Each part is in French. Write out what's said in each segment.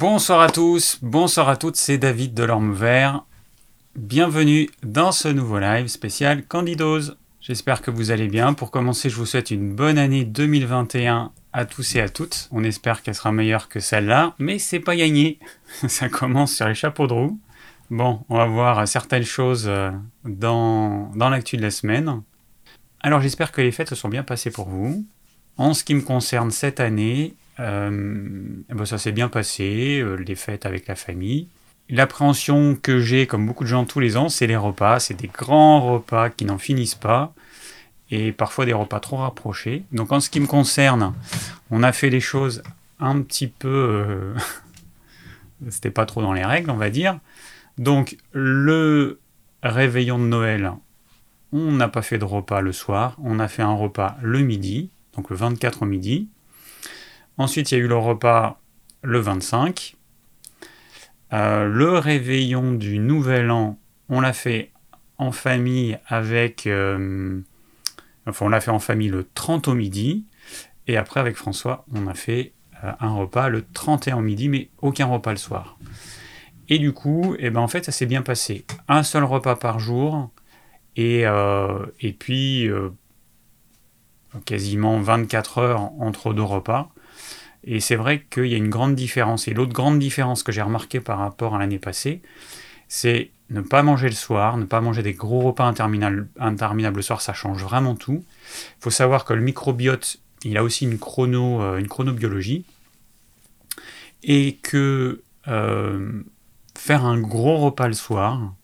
Bonsoir à tous, bonsoir à toutes, c'est David de l'Orme Vert. Bienvenue dans ce nouveau live spécial Candidose. J'espère que vous allez bien. Pour commencer, je vous souhaite une bonne année 2021 à tous et à toutes. On espère qu'elle sera meilleure que celle-là, mais c'est pas gagné. Ça commence sur les chapeaux de roue. Bon, on va voir certaines choses euh, dans, dans l'actu de la semaine. Alors j'espère que les fêtes se sont bien passées pour vous. En ce qui me concerne cette année, ben ça s'est bien passé, euh, les fêtes avec la famille. L'appréhension que j'ai, comme beaucoup de gens tous les ans, c'est les repas. C'est des grands repas qui n'en finissent pas et parfois des repas trop rapprochés. Donc en ce qui me concerne, on a fait les choses un petit peu... Euh, c'était pas trop dans les règles, on va dire. Donc le réveillon de Noël, on n'a pas fait de repas le soir, on a fait un repas le midi, donc le 24 au midi. Ensuite, il y a eu le repas le 25. Euh, le réveillon du Nouvel An, on l'a fait en famille avec... Euh, enfin, on l'a fait en famille le 30 au midi. Et après, avec François, on a fait euh, un repas le 31 au midi, mais aucun repas le soir. Et du coup, eh ben, en fait, ça s'est bien passé. Un seul repas par jour. Et, et puis, quasiment 24 heures entre deux repas. Et c'est vrai qu'il y a une grande différence. Et l'autre grande différence que j'ai remarqué par rapport à l'année passée, c'est ne pas manger le soir, ne pas manger des gros repas interminables, le soir, ça change vraiment tout. Il faut savoir que le microbiote, il a aussi une, chrono, euh, une chronobiologie. Et que euh, faire un gros repas le soir,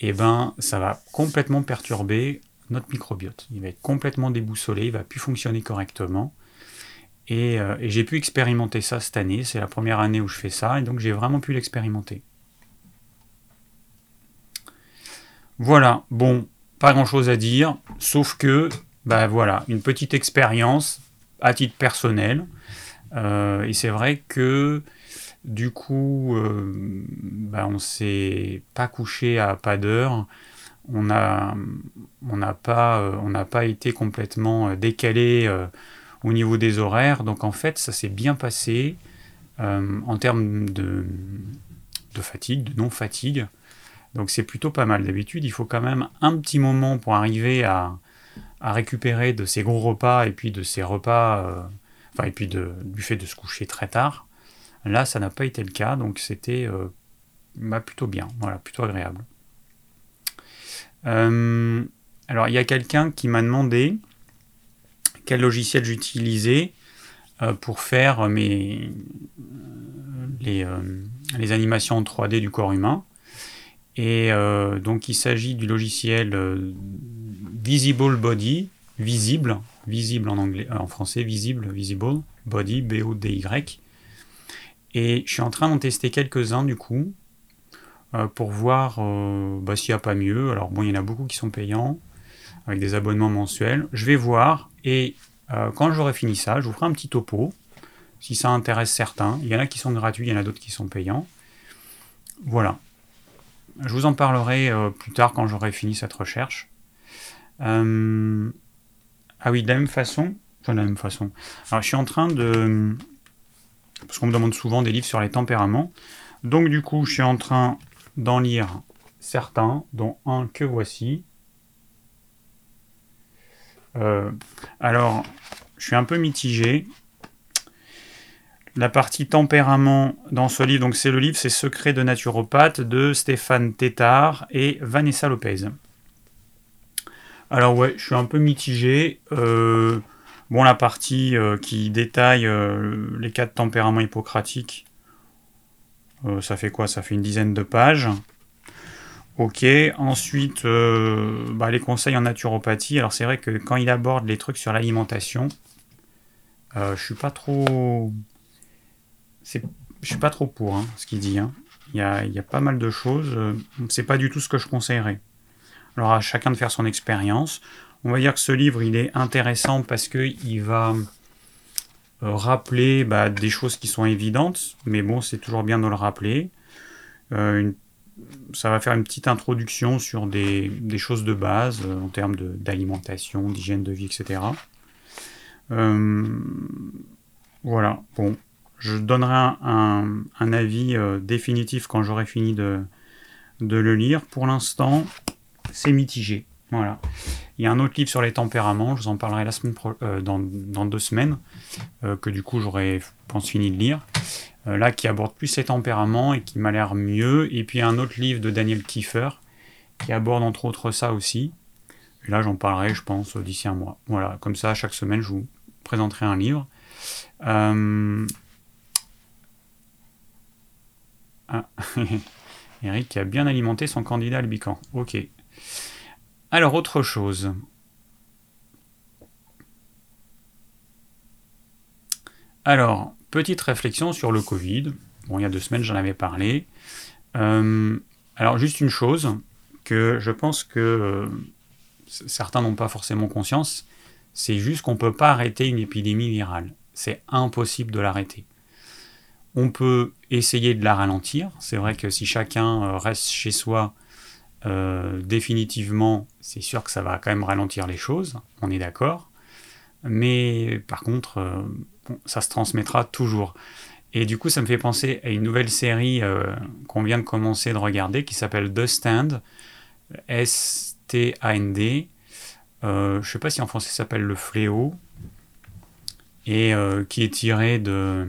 eh ben, ça va complètement perturber notre microbiote. Il va être complètement déboussolé, il va plus fonctionner correctement. Euh, et, j'ai pu expérimenter ça cette année. C'est la première année où je fais ça, et donc j'ai vraiment pu l'expérimenter. Voilà, bon, pas grand chose à dire, sauf que, bah voilà, une petite expérience à titre personnel. Euh, et c'est vrai que du coup, euh, bah, on s'est pas couché à pas d'heure. On n'a pas, pas été complètement décalé au niveau des horaires. Donc en fait, ça s'est bien passé euh, en termes de, fatigue, de non-fatigue. Donc c'est plutôt pas mal. D'habitude, il faut quand même un petit moment pour arriver à, récupérer de ces gros repas et puis de ces repas, euh, enfin et puis du fait de se coucher très tard. Là, ça n'a pas été le cas, donc c'était euh, bah, plutôt bien, voilà, plutôt agréable. alors il y a quelqu'un qui m'a demandé quel logiciel j'utilisais euh, pour faire mes, les, euh, animations en 3D du corps humain. Et euh, donc il s'agit du logiciel Visible Body, visible, visible en anglais, en français, visible, visible, body, B-O-D-Y. Et je suis en train d'en tester quelques-uns du coup, pour voir bah, s'il n'y a pas mieux. Alors bon, il y en a beaucoup qui sont payants, avec des abonnements mensuels. Je vais voir et euh, quand j'aurai fini ça, je vous ferai un petit topo, si ça intéresse certains. Il y en a qui sont gratuits, il y en a d'autres qui sont payants. Voilà. Je vous en parlerai euh, plus tard quand j'aurai fini cette recherche. Euh, ah oui, de la même façon. Enfin, de la même façon. Alors, je suis en train de. Parce qu'on me demande souvent des livres sur les tempéraments. Donc, du coup, je suis en train d'en lire certains, dont un que voici. Euh, alors, je suis un peu mitigé. La partie tempérament dans ce livre, donc c'est le livre, c'est Secret de naturopathe de Stéphane Tétard et Vanessa Lopez. Alors ouais, je suis un peu mitigé. Euh, bon, la partie euh, qui détaille les quatre tempéraments hippocratiques, ça fait quoi? Ça fait une dizaine de pages. Ok, ensuite euh, bah, les conseils en naturopathie. Alors c'est vrai que quand il aborde les trucs sur l'alimentation, euh, je suis pas trop, je suis pas trop pour hein, ce qu'il dit. Hein. Il, y a, pas mal de choses. Euh, c'est pas du tout ce que je conseillerais. Alors à chacun de faire son expérience. On va dire que ce livre il est intéressant parce que il va rappeler bah, des choses qui sont évidentes, mais bon c'est toujours bien de le rappeler. une ça va faire une petite introduction sur des, choses de base euh, en termes d'alimentation, d'hygiène de vie, etc. Euh, voilà, bon. je donnerai un, avis définitif quand j'aurai fini de, le lire. Pour l'instant, c'est mitigé. Voilà. Il y a un autre livre sur les tempéraments, je vous en parlerai euh, dans, deux semaines, euh, que du coup j'aurais, pense, fini de lire. Euh, là, qui aborde plus les tempéraments et qui m'a l'air mieux. Et puis un autre livre de Daniel Kiefer, qui aborde entre autres ça aussi. Là, j'en parlerai, je pense, d'ici un mois. Voilà, comme ça, chaque semaine, je vous présenterai un livre. Ah. Eric a bien alimenté son candidat albican. Ok. Alors, autre chose. Alors, petite réflexion sur le Covid. Bon, il y a deux semaines, j'en avais parlé. Euh, alors, juste une chose que je pense que euh, certains n'ont pas forcément conscience, c'est juste qu'on ne peut pas arrêter une épidémie virale. C'est impossible de l'arrêter. On peut essayer de la ralentir. C'est vrai que si chacun euh, reste chez soi, définitivement, c'est sûr que ça va quand même ralentir les choses, on est d'accord. Mais par contre, ça se transmettra toujours. Et du coup, ça me fait penser à une nouvelle série euh, qu'on vient de commencer de regarder qui s'appelle The Stand, S-T-A-N-D. je ne sais pas si en français ça s'appelle Le Fléau, et qui est tiré de,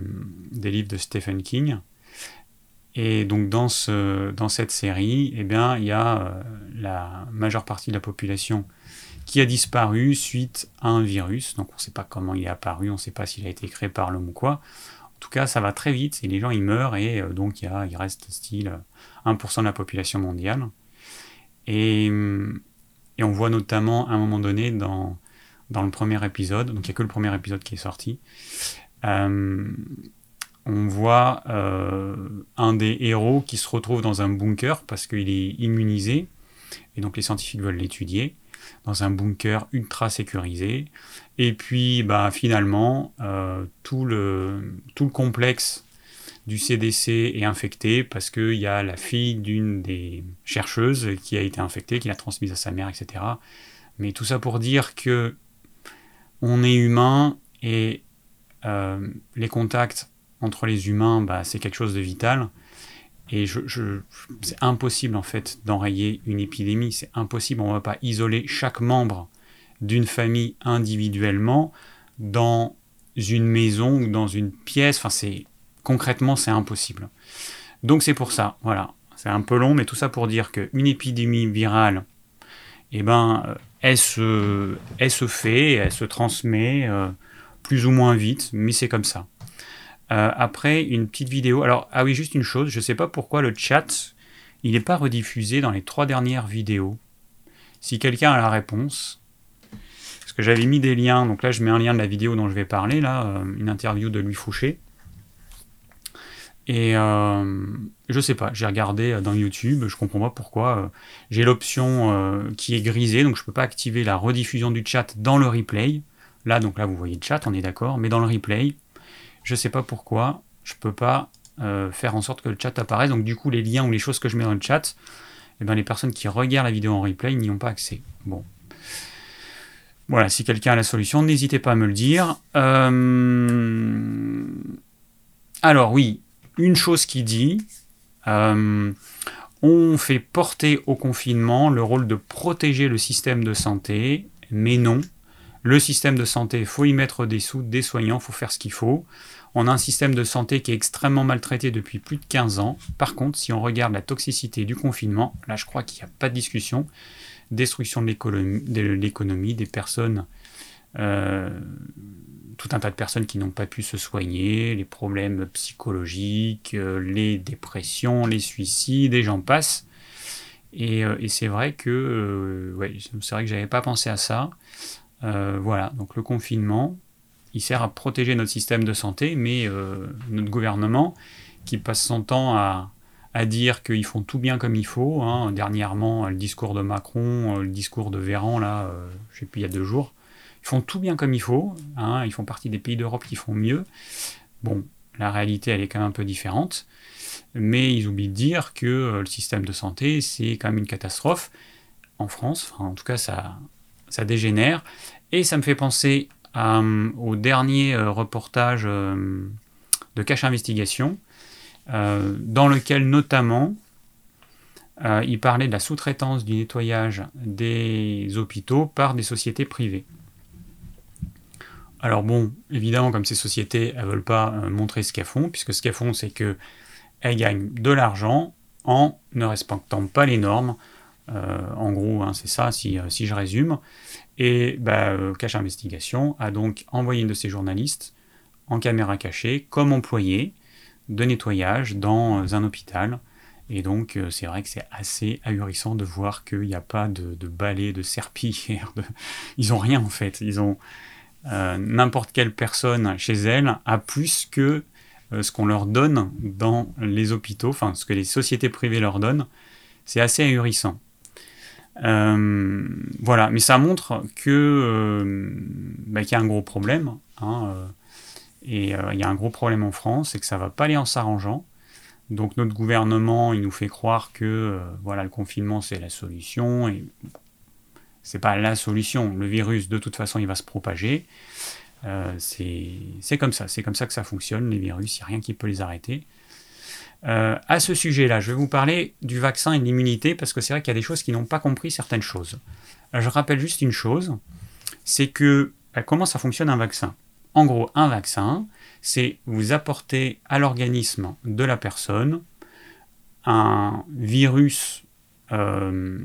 des livres de Stephen King. Et donc dans, ce, dans cette série, eh bien, il y a euh, la majeure partie de la population qui a disparu suite à un virus. Donc on ne sait pas comment il est apparu, on ne sait pas s'il a été créé par l'homme ou quoi. En tout cas, ça va très vite et les gens ils meurent et euh, donc il, reste style 1% de la population mondiale. Et, et, on voit notamment à un moment donné dans, dans le premier épisode, donc il n'y a que le premier épisode qui est sorti, euh, on voit euh, un des héros qui se retrouve dans un bunker parce qu'il est immunisé, et donc les scientifiques veulent l'étudier, dans un bunker ultra sécurisé. Et puis bah, finalement, euh, tout, le, tout le complexe du CDC est infecté parce qu'il y a la fille d'une des chercheuses qui a été infectée, qui l'a transmise à sa mère, etc. Mais tout ça pour dire que on est humain et euh, les contacts entre les humains, bah, c'est quelque chose de vital. Et c'est impossible en fait d'enrayer une épidémie. C'est impossible. On ne va pas isoler chaque membre d'une famille individuellement dans une maison ou dans une pièce. Enfin, c'est concrètement, c'est impossible. Donc c'est pour ça. Voilà. C'est un peu long, mais tout ça pour dire qu'une épidémie virale, eh ben, euh, elle se, elle se fait, elle se transmet euh, plus ou moins vite, mais c'est comme ça. Euh, après, une petite vidéo. Alors, ah oui, juste une chose, je ne sais pas pourquoi le chat, il n'est pas rediffusé dans les trois dernières vidéos. Si quelqu'un a la réponse, parce que j'avais mis des liens, donc là je mets un lien de la vidéo dont je vais parler, là, euh, une interview de Louis Fouché. Et euh, je sais pas, j'ai regardé dans YouTube, je comprends pas pourquoi. j'ai l'option qui est grisée, donc je peux pas activer la rediffusion du chat dans le replay. Là, donc là, vous voyez le chat, on est d'accord, mais dans le replay, je sais pas pourquoi, je peux pas euh, faire en sorte que le chat apparaisse. Donc du coup, les liens ou les choses que je mets dans le chat, eh ben, les personnes qui regardent la vidéo en replay n'y ont pas accès. Bon. Voilà, si quelqu'un a la solution, n'hésitez pas à me le dire. Euh, alors oui, une chose qui dit, euh, on fait porter au confinement le rôle de protéger le système de santé, mais non, le système de santé, il faut y mettre des sous, des soignants, il faut faire ce qu'il faut. On a un système de santé qui est extrêmement maltraité depuis plus de 15 ans. Par contre, si on regarde la toxicité du confinement, là je crois qu'il n'y a pas de discussion. Destruction de l'économie, des personnes, euh, tout un tas de personnes qui n'ont pas pu se soigner, les problèmes psychologiques, euh, les dépressions, les suicides, et j'en passe. Et, euh, c'est vrai que, c'est vrai que j'avais pas pensé à ça. Euh, voilà, donc le confinement, il sert à protéger notre système de santé, mais euh, notre gouvernement, qui passe son temps à, dire qu'ils font tout bien comme il faut, hein, dernièrement le discours de Macron, euh, le discours de Véran, là, je sais plus, il y a deux jours, ils font tout bien comme il faut, hein, ils font partie des pays d'Europe qui font mieux. Bon, la réalité, elle est quand même un peu différente, mais ils oublient de dire que le système de santé, c'est quand même une catastrophe. En France, en tout cas, ça, ça dégénère. Et ça me fait penser euh, au dernier euh, reportage euh, de cache investigation, dans lequel notamment il parlait de la sous-traitance du nettoyage des hôpitaux par des sociétés privées. Alors bon, évidemment, comme ces sociétés, elles ne veulent pas montrer ce qu'elles font, puisque ce qu'elles font, c'est qu'elles gagnent de l'argent en ne respectant pas les normes. En gros, hein, c'est ça, si, si, je résume. Et bah, euh, Cache Investigation a donc envoyé une de ses journalistes en caméra cachée comme employé de nettoyage dans un hôpital. Et donc euh, c'est vrai que c'est assez ahurissant de voir qu'il n'y a pas de, balai, de serpillière. Ils ont rien en fait. Ils ont euh, n'importe quelle personne chez elle a plus que ce qu'on leur donne dans les hôpitaux, enfin ce que les sociétés privées leur donnent. C'est assez ahurissant. Euh, voilà, mais ça montre que euh, bah, qu'il y a un gros problème. Hein, euh, et il y a un gros problème en France, et que ça va pas aller en s'arrangeant. Donc notre gouvernement, il nous fait croire que voilà le confinement c'est la solution et c'est pas la solution. Le virus de toute façon il va se propager. c'est comme ça, c'est comme ça que ça fonctionne. Les virus, il n'y a rien qui peut les arrêter. Euh, à ce sujet-là, je vais vous parler du vaccin et de l'immunité parce que c'est vrai qu'il y a des choses qui n'ont pas compris certaines choses. Euh, je rappelle juste une chose, c'est que bah, comment ça fonctionne un vaccin? En gros, un vaccin, c'est vous apporter à l'organisme de la personne un virus euh,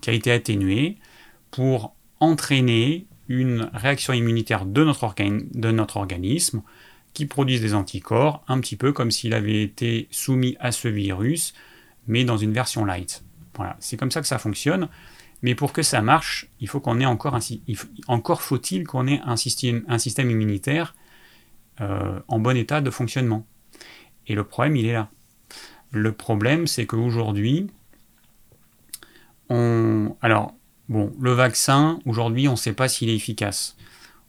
qui a été atténué pour entraîner une réaction immunitaire de notre organisme qui produisent des anticorps, un petit peu comme s'il avait été soumis à ce virus, mais dans une version light. Voilà, c'est comme ça que ça fonctionne. Mais pour que ça marche, il faut qu'on ait encore un, encore faut-il qu'on ait un système, un système immunitaire euh, en bon état de fonctionnement. Et le problème, il est là. Le problème, c'est qu'aujourd'hui, on, alors bon, le vaccin, aujourd'hui, on ne sait pas s'il est efficace.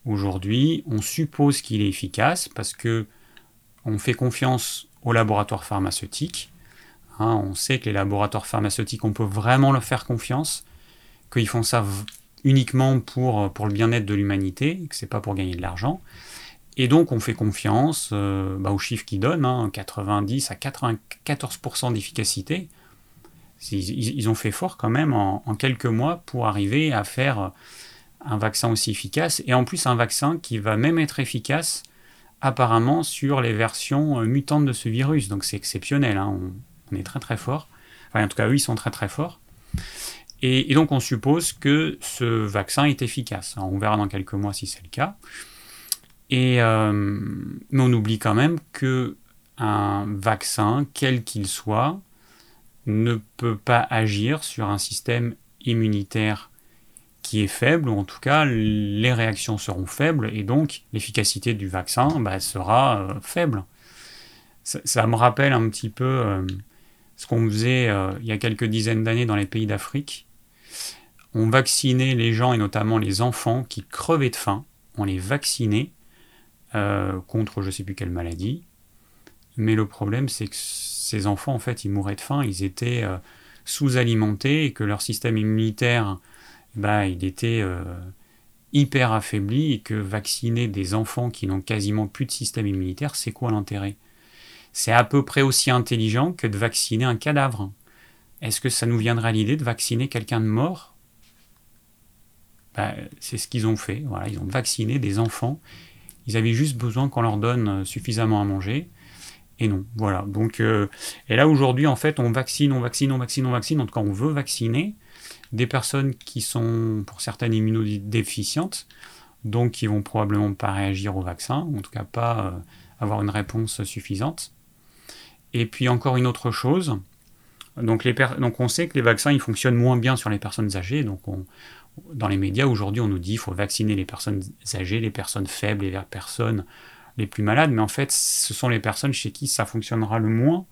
Aujourd'hui, on suppose qu'il est efficace parce que on fait confiance aux laboratoires pharmaceutiques. Hein, on sait que les laboratoires pharmaceutiques, on peut vraiment leur faire confiance, qu'ils font ça uniquement pour, pour le bien-être de l'humanité, que c'est pas pour gagner de l'argent. Et donc on fait confiance euh, bah, aux chiffres qu'ils donnent, 90 hein, à 94% d'efficacité. Ils, ont fait fort quand même en, quelques mois pour arriver à faire un vaccin aussi efficace, et en plus un vaccin qui va même être efficace apparemment sur les versions euh, mutantes de ce virus. Donc c'est exceptionnel, hein. on, est très très fort. Enfin en tout cas eux ils sont très très forts. Et, donc on suppose que ce vaccin est efficace. on verra dans quelques mois si c'est le cas. Et euh, mais on oublie quand même que un vaccin, quel qu'il soit, ne peut pas agir sur un système immunitaire est faible, ou en tout cas les réactions seront faibles, et donc l'efficacité du vaccin bah, sera euh, faible. Ça, me rappelle un petit peu euh, ce qu'on faisait euh, il y a quelques dizaines d'années dans les pays d'Afrique. On vaccinait les gens, et notamment les enfants, qui crevaient de faim. On les vaccinait contre je ne sais plus quelle maladie. Mais le problème, c'est que ces enfants, en fait, ils mouraient de faim, ils étaient sous-alimentés, et que leur système immunitaire bah, il était euh, hyper affaibli et que vacciner des enfants qui n'ont quasiment plus de système immunitaire, c'est quoi l'intérêt? C'est à peu près aussi intelligent que de vacciner un cadavre. Est-ce que ça nous viendra à l'idée de vacciner quelqu'un de mort? Bah, C'est ce qu'ils ont fait. Ils ont vacciné des enfants. Ils avaient juste besoin qu'on leur donne suffisamment à manger. Et non, voilà. Donc, euh, et là aujourd'hui, en fait, on vaccine, on vaccine, on vaccine, on vaccine. En tout cas, on veut vacciner des personnes qui sont pour certaines immunodéficientes, donc qui vont probablement pas réagir au vaccin, en tout cas pas euh, avoir une réponse suffisante. Et puis encore une autre chose, donc, on sait que les vaccins ils fonctionnent moins bien sur les personnes âgées, donc dans les médias aujourd'hui on nous dit qu'il faut vacciner les personnes âgées, les personnes faibles, les personnes les plus malades, mais en fait ce sont les personnes chez qui ça fonctionnera le moins,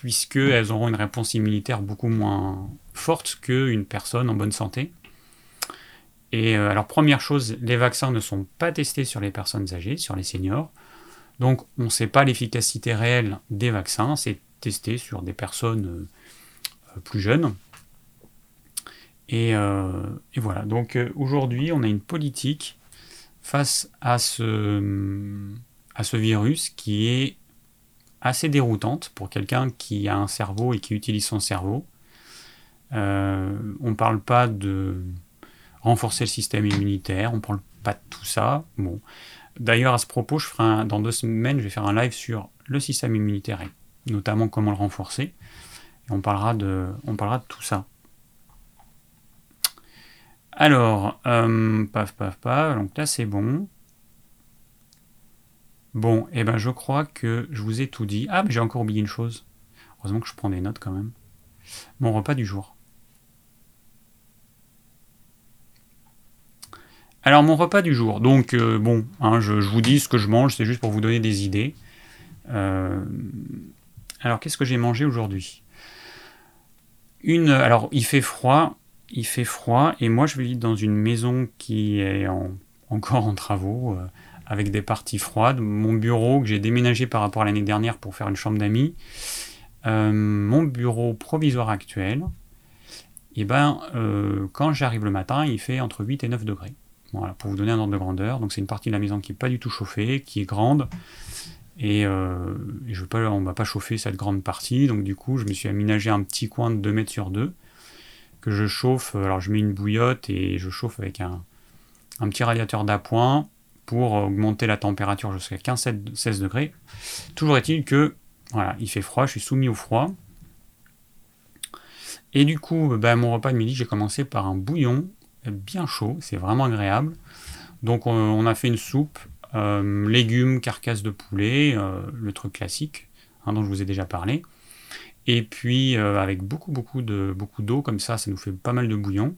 puisqu'elles auront une réponse immunitaire beaucoup moins forte qu'une personne en bonne santé. Et euh, alors première chose, les vaccins ne sont pas testés sur les personnes âgées, sur les seniors. Donc on ne sait pas l'efficacité réelle des vaccins, c'est testé sur des personnes euh, plus jeunes. Et, euh, voilà, donc aujourd'hui on a une politique face à ce, à ce virus qui est assez déroutante pour quelqu'un qui a un cerveau et qui utilise son cerveau. Euh, on ne parle pas de renforcer le système immunitaire, on ne parle pas de tout ça. Bon. D'ailleurs, à ce propos, je ferai dans deux semaines, je vais faire un live sur le système immunitaire et notamment comment le renforcer. On parlera de, on parlera de tout ça. Alors, euh, paf, paf, paf, donc là c'est bon. Bon, eh ben je crois que je vous ai tout dit. Ah, mais j'ai encore oublié une chose. Heureusement que je prends des notes quand même. Mon repas du jour. Alors mon repas du jour. Donc euh, bon, hein, je, vous dis ce que je mange, c'est juste pour vous donner des idées. Euh, alors qu'est-ce que j'ai mangé aujourd'hui? Une. Alors il fait froid, il fait froid, et moi je vis dans une maison qui est encore en travaux. Euh, avec des parties froides, mon bureau que j'ai déménagé par rapport à l'année dernière pour faire une chambre d'amis, euh, mon bureau provisoire actuel, et eh ben, euh, quand j'arrive le matin, il fait entre 8 et 9 degrés. Voilà, pour vous donner un ordre de grandeur. Donc c'est une partie de la maison qui n'est pas du tout chauffée, qui est grande. Et, euh, je veux pas, on ne va pas chauffer cette grande partie. Donc du coup, je me suis aménagé un petit coin de 2 mètres sur 2 que je chauffe. Alors je mets une bouillotte et je chauffe avec un, un petit radiateur d'appoint pour augmenter la température jusqu'à 15-16 degrés. Toujours est-il que voilà, il fait froid, je suis soumis au froid. Et du coup, bah, mon repas de midi, j'ai commencé par un bouillon bien chaud, c'est vraiment agréable. Donc on, a fait une soupe, euh, légumes, carcasse de poulet, euh, le truc classique hein, dont je vous ai déjà parlé. Et puis euh, avec beaucoup beaucoup de beaucoup d'eau comme ça, ça nous fait pas mal de bouillon.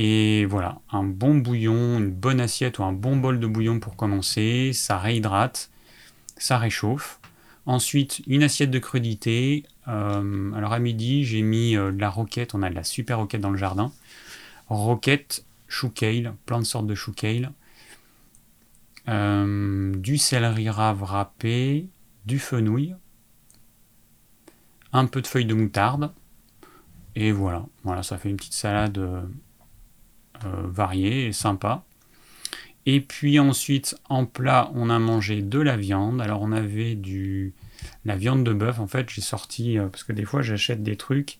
Et voilà, un bon bouillon, une bonne assiette ou un bon bol de bouillon pour commencer, ça réhydrate, ça réchauffe. Ensuite, une assiette de crudité. Euh, alors à midi, j'ai mis euh, de la roquette, on a de la super roquette dans le jardin. Roquette, chou kale, plein de sortes de chou kale. Euh, du céleri rave râpé, du fenouil, un peu de feuilles de moutarde. Et voilà, voilà, ça fait une petite salade euh, varié et sympa. Et puis ensuite, en plat, on a mangé de la viande. Alors on avait du la viande de bœuf. En fait, j'ai sorti euh, parce que des fois j'achète des trucs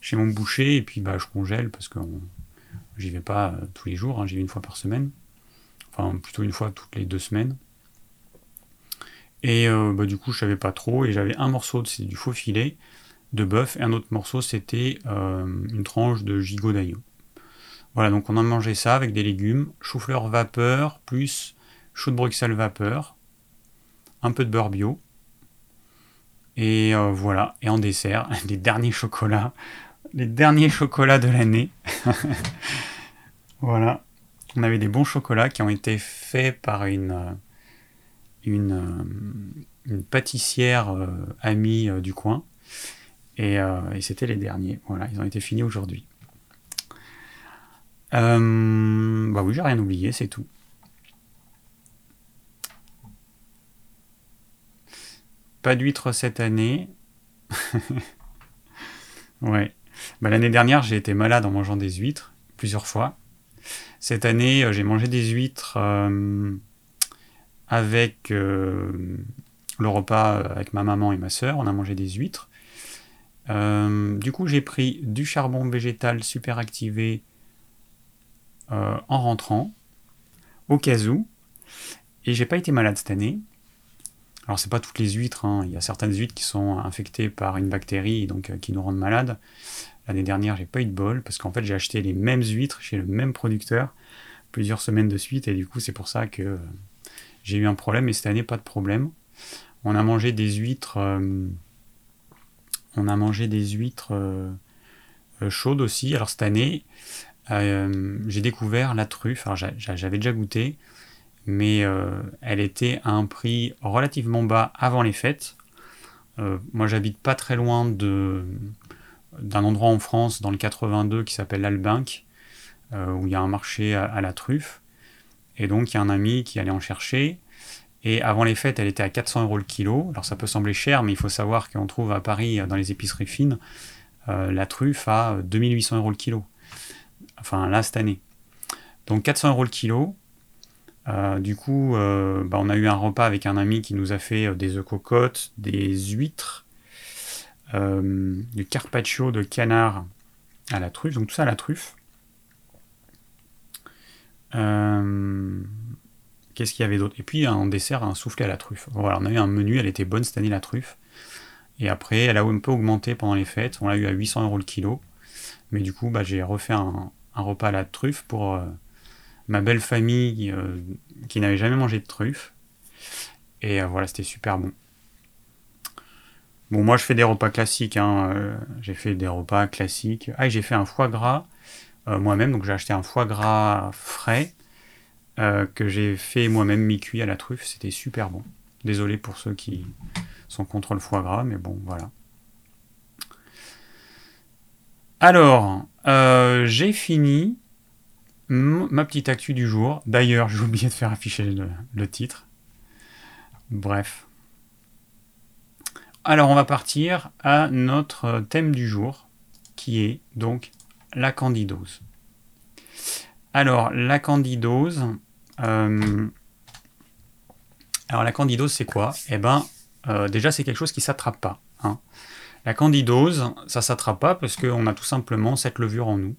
chez mon boucher et puis bah je congèle parce que j'y vais pas euh, tous les jours. Hein, j'y vais une fois par semaine. Enfin, plutôt une fois toutes les deux semaines. Et bah, du coup, je savais pas trop. Et j'avais un morceau, c'est du faux filet de bœuf, et un autre morceau, c'était une tranche de gigot d'agneau. Voilà, donc on a mangé ça avec des légumes, chou-fleur vapeur, plus chou de Bruxelles vapeur, un peu de beurre bio. Et euh, voilà, et en dessert, les derniers chocolats, les derniers chocolats de l'année. voilà, on avait des bons chocolats qui ont été faits par une, euh, euh, une pâtissière amie du coin. Et c'était les derniers. Voilà, ils ont été finis aujourd'hui. Euh, bah oui, j'ai rien oublié, c'est tout. Pas d'huîtres cette année. ouais. Bah, L'année dernière, j'ai été malade en mangeant des huîtres, plusieurs fois. Cette année, euh, j'ai mangé des huîtres euh, avec le repas avec ma maman et ma soeur. On a mangé des huîtres. du coup, j'ai pris du charbon végétal super activé euh, en rentrant, au cas où. Et j'ai pas été malade cette année. Alors c'est pas toutes les huîtres, hein. il y a certaines huîtres qui sont infectées par une bactérie donc euh, qui nous rendent malades. L'année dernière j'ai pas eu de bol parce qu'en fait j'ai acheté les mêmes huîtres chez le même producteur plusieurs semaines de suite et du coup c'est pour ça que euh, j'ai eu un problème et cette année pas de problème. On a mangé des huîtres, on a mangé des huîtres chaudes aussi. Alors cette année euh, j'ai découvert la truffe. Alors j'avais déjà goûté, mais euh, elle était à un prix relativement bas avant les fêtes. Euh, moi, j'habite pas très loin d'un endroit en France, dans le 82, qui s'appelle l'Albinque, où il y a un marché à, la truffe. Et donc, il y a un ami qui allait en chercher. Et avant les fêtes, elle était à 400 euros le kilo. Alors, ça peut sembler cher, mais il faut savoir qu'on trouve à Paris, dans les épiceries fines, la truffe à 2800 euros le kilo enfin là cette année. Donc 400 euros le kilo. du coup, bah, on a eu un repas avec un ami qui nous a fait des œufs cocottes, des huîtres, du carpaccio de canard à la truffe, donc tout ça à la truffe. Qu'est-ce qu'il y avait d'autre? Et puis en dessert, un soufflé à la truffe. Voilà, on a eu un menu, elle était bonne cette année la truffe. Et après, elle a un peu augmenté pendant les fêtes. On l'a eu à 800 euros le kilo. Mais du coup, bah, j'ai refait un, repas à la truffe pour euh, ma belle famille euh, qui n'avait jamais mangé de truffe. Et euh, voilà, c'était super bon. Bon, moi, je fais des repas classiques. Hein, j'ai fait des repas classiques. Ah, j'ai fait un foie gras moi-même. Donc, j'ai acheté un foie gras frais que j'ai fait moi-même mi-cuit à la truffe. C'était super bon. Désolé pour ceux qui sont contre le foie gras, mais bon, voilà. Alors, euh, j'ai fini ma petite actu du jour. D'ailleurs, j'ai oublié de faire afficher le, titre. Bref. Alors, on va partir à notre thème du jour, qui est donc la candidose. Alors, la candidose. Euh, alors, la candidose, c'est quoi? Eh ben, euh, déjà, c'est quelque chose qui s'attrape pas. Hein. La candidose, ça s'attrape pas parce qu'on a tout simplement cette levure en nous.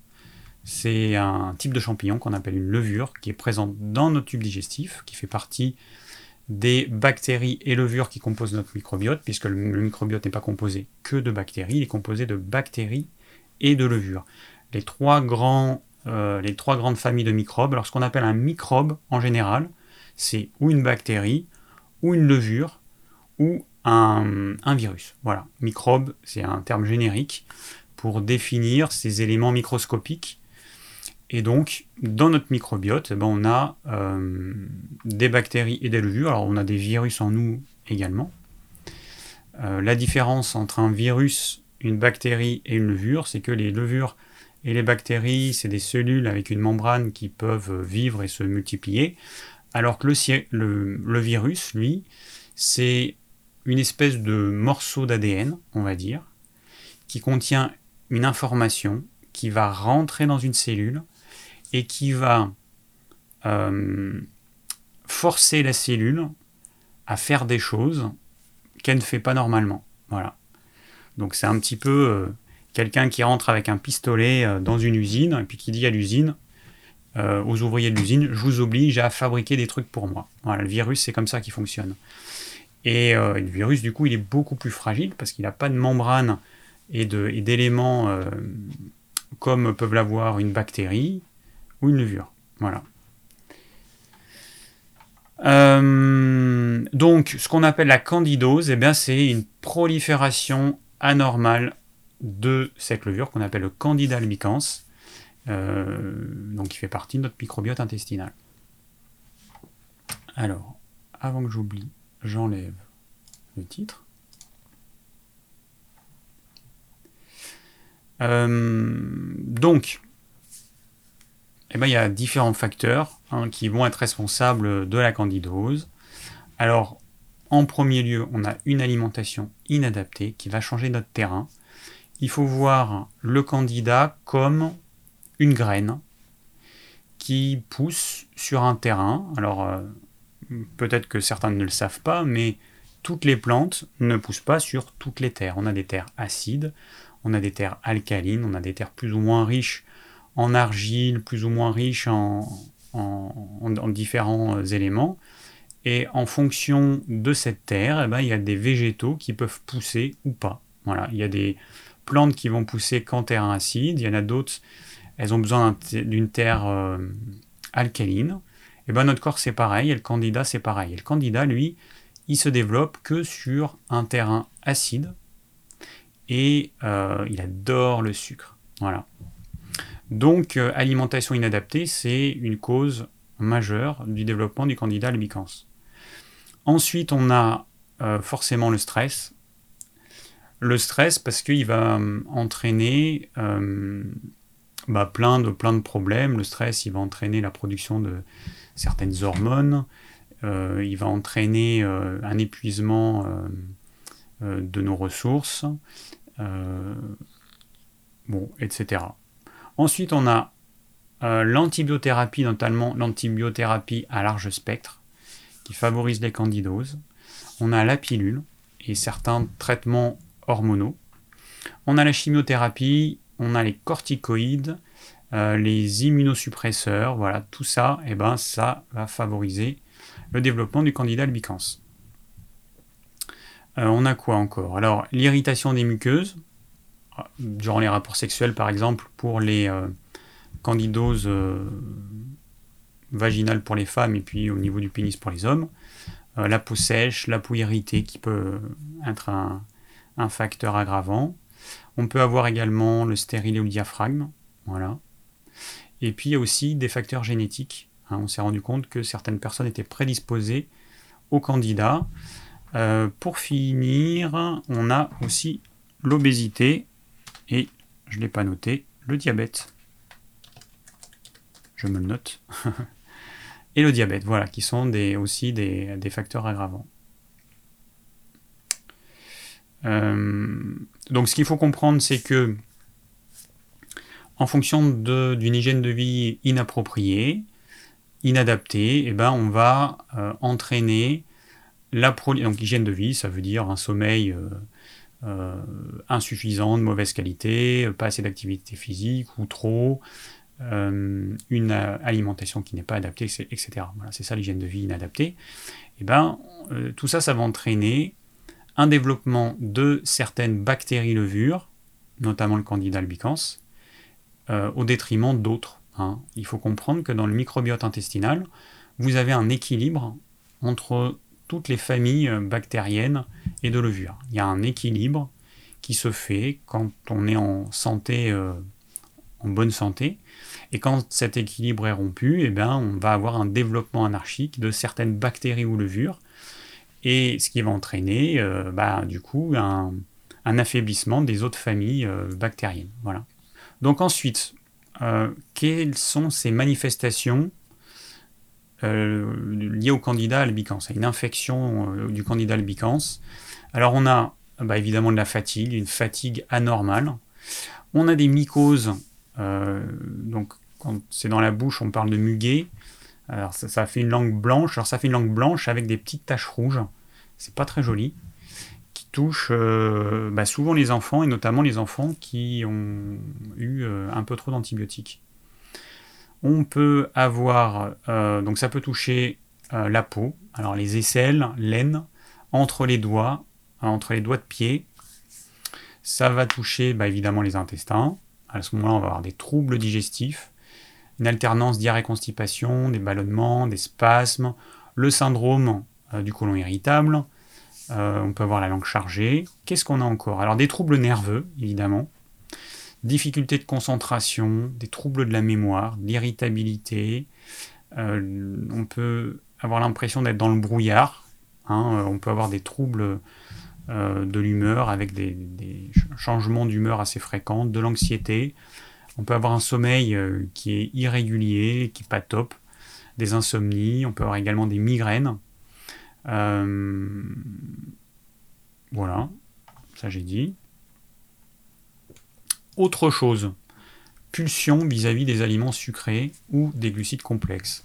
C'est un type de champignon qu'on appelle une levure qui est présente dans notre tube digestif, qui fait partie des bactéries et levures qui composent notre microbiote, puisque le, microbiote n'est pas composé que de bactéries, il est composé de bactéries et de levures. Les trois, grands, euh, les trois grandes familles de microbes, alors ce qu'on appelle un microbe en général, c'est ou une bactérie, ou une levure, ou un, virus. Voilà, microbe, c'est un terme générique pour définir ces éléments microscopiques. Et donc, dans notre microbiote, eh ben, on a euh, des bactéries et des levures. Alors, on a des virus en nous également. Euh, la différence entre un virus, une bactérie et une levure, c'est que les levures et les bactéries, c'est des cellules avec une membrane qui peuvent vivre et se multiplier, alors que le, le virus, lui, c'est une espèce de morceau d'ADN, on va dire, qui contient une information qui va rentrer dans une cellule et qui va euh, forcer la cellule à faire des choses qu'elle ne fait pas normalement. Voilà. Donc c'est un petit peu euh, quelqu'un qui rentre avec un pistolet euh, dans une usine et puis qui dit à l'usine, aux ouvriers de l'usine, je vous oblige à fabriquer des trucs pour moi. Voilà, le virus c'est comme ça qu'il fonctionne. Euh, et, le virus, du coup, il est beaucoup plus fragile parce qu'il n'a pas de membrane et d'éléments euh, comme peuvent l'avoir une bactérie ou une levure. Voilà. Euh, donc, ce qu'on appelle la candidose, eh c'est une prolifération anormale de cette levure qu'on appelle le candida albicans, donc qui fait partie de notre microbiote intestinal. Alors, avant que j'oublie, j'enlève le titre. Euh, donc, eh ben, il y a différents facteurs hein, qui vont être responsables de la candidose. Alors, en premier lieu, on a une alimentation inadaptée qui va changer notre terrain. Il faut voir le candidat comme une graine qui pousse sur un terrain. Alors, euh, peut-être que certains ne le savent pas, mais toutes les plantes ne poussent pas sur toutes les terres. On a des terres acides, on a des terres alcalines, on a des terres plus ou moins riches en argile, plus ou moins riches en, différents euh, éléments. Et en fonction de cette terre, eh ben, il y a des végétaux qui peuvent pousser ou pas. Voilà, il y a des plantes qui vont pousser qu'en terre acide, il y en a d'autres, elles ont besoin d'une terre euh, alcaline. Et ben notre corps c'est pareil, et le candidat c'est pareil. Et le candidat, lui, il se développe que sur un terrain acide et euh, il adore le sucre. Voilà. Donc, euh, alimentation inadaptée, c'est une cause majeure du développement du candidat albicans. Ensuite, on a euh, forcément le stress. Le stress parce qu'il va entraîner bah, plein, de, plein de problèmes. Le stress, il va entraîner la production de certaines hormones, euh, il va entraîner euh, un épuisement euh, de nos ressources, bon, etc. Ensuite, on a l'antibiothérapie, notamment l'antibiothérapie à large spectre, qui favorise les candidoses. On a la pilule et certains traitements hormonaux. On a la chimiothérapie, on a les corticoïdes, euh, les immunosuppresseurs, voilà, tout ça, et eh ben, ça va favoriser le développement du candidat albicans. Euh, on a quoi encore? Alors, l'irritation des muqueuses, durant les rapports sexuels par exemple, pour les euh, candidoses vaginales pour les femmes et puis au niveau du pénis pour les hommes. la peau sèche, la peau irritée qui peut être un, facteur aggravant. On peut avoir également le stérilet ou le diaphragme. Et puis il y a aussi des facteurs génétiques. Hein. on s'est rendu compte que certaines personnes étaient prédisposées au candidat. Euh, pour finir, on a aussi l'obésité et, je ne l'ai pas noté, le diabète. Je me le note. et le diabète, voilà, qui sont aussi des, facteurs aggravants. Euh, donc ce qu'il faut comprendre, c'est que en fonction d'une hygiène de vie inappropriée, inadaptée, eh ben, on va euh, entraîner la de vie, ça veut dire un sommeil euh, euh, insuffisant, de mauvaise qualité, pas assez d'activité physique ou trop, une alimentation qui n'est pas adaptée, etc. Voilà, c'est ça l'hygiène de vie inadaptée. Eh ben, tout ça, ça va entraîner un développement de certaines bactéries levures, notamment le candida albicans, euh, au détriment d'autres. Hein. Il faut comprendre que dans le microbiote intestinal, vous avez un équilibre entre toutes les familles euh, bactériennes et de levures. Il y a un équilibre qui se fait quand on est en santé, euh, en bonne santé. Et quand cet équilibre est rompu, eh bien, on va avoir un développement anarchique de certaines bactéries ou levures. Et ce qui va entraîner, bah, du coup, un, affaiblissement des autres familles bactériennes. Voilà. Donc ensuite, euh, quelles sont ces manifestations euh, liées au candidat albicans, à une infection euh, du candidat albicans Alors on a bah, évidemment de la fatigue, une fatigue anormale. On a des mycoses, donc quand c'est dans la bouche, on parle de muguet. Alors ça, ça, fait une langue blanche. Alors ça fait une langue blanche avec des petites taches rouges. C'est pas très joli touche euh, bah, souvent les enfants, et notamment les enfants qui ont eu euh, un peu trop d'antibiotiques. On peut avoir, euh, donc ça peut toucher la peau, alors les aisselles, l'aine, entre les doigts, entre les doigts de pied. Ça va toucher bah, évidemment les intestins. À ce moment-là, on va avoir des troubles digestifs, une alternance diarrhée-constipation, des ballonnements, des spasmes, le syndrome du côlon irritable, euh, on peut avoir la langue chargée. Qu'est-ce qu'on a encore? Alors des troubles nerveux, évidemment. Difficultés de concentration, des troubles de la mémoire, l'irritabilité. Euh, on peut avoir l'impression d'être dans le brouillard. Hein. Euh, on peut avoir des troubles de l'humeur avec des, changements d'humeur assez fréquents, de l'anxiété. On peut avoir un sommeil qui est irrégulier, qui n'est pas top, des insomnies. On peut avoir également des migraines. Euh, voilà, ça j'ai dit. Autre chose, pulsion vis-à-vis des aliments sucrés ou des glucides complexes.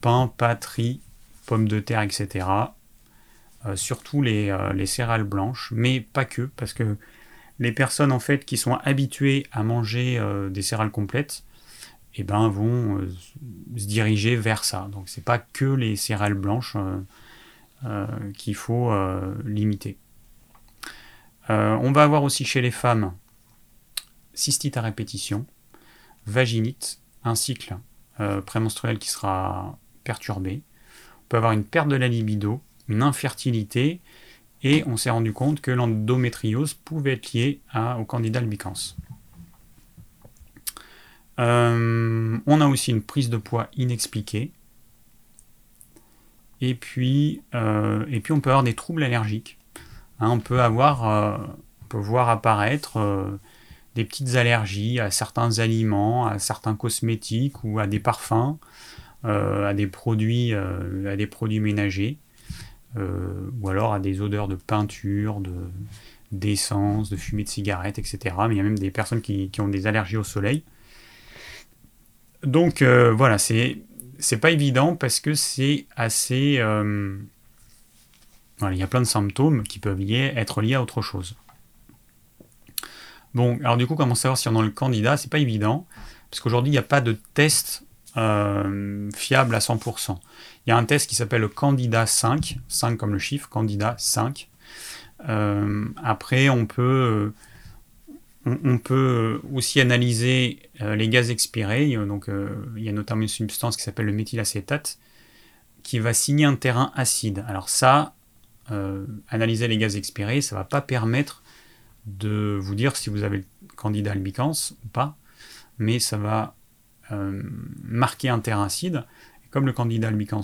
Pain, pâtes, pommes de terre, etc. Euh, surtout les, euh, les, céréales blanches, mais pas que, parce que les personnes en fait qui sont habituées à manger des céréales complètes, eh ben, vont se diriger vers ça. Donc c'est pas que les céréales blanches qu'il faut euh, limiter. Euh, on va avoir aussi chez les femmes cystite à répétition, vaginite, un cycle prémenstruel qui sera perturbé. On peut avoir une perte de la libido, une infertilité, et on s'est rendu compte que l'endométriose pouvait être liée au candidat albicans. on a aussi une prise de poids inexpliquée, et puis, euh, et puis on peut avoir des troubles allergiques. Hein, on, peut avoir, euh, on peut voir apparaître euh, des petites allergies à certains aliments, à certains cosmétiques ou à des parfums, à, des produits, à des produits ménagers, ou alors à des odeurs de peinture, de, d'essence, de fumée de cigarette, etc. Mais il y a même des personnes qui, ont des allergies au soleil. Donc voilà, c'est c'est pas évident parce que c'est assez. Euh, voilà, il y a plein de symptômes qui peuvent être liés à autre chose. Bon, alors du coup, comment savoir si on a le candidat? C'est pas évident parce qu'aujourd'hui, il n'y a pas de test euh, fiable à 100%. Il y a un test qui s'appelle le candidat 5, 5 comme le chiffre, candidat 5. après, on peut on, peut aussi analyser euh, les gaz expirés. Donc, euh, il y a notamment une substance qui s'appelle le méthylacétate qui va signer un terrain acide. Alors ça, euh, analyser les gaz expirés, ça ne va pas permettre de vous dire si vous avez le candidat albicans ou pas, mais ça va marquer un terrain acide. Et comme le candidat albicans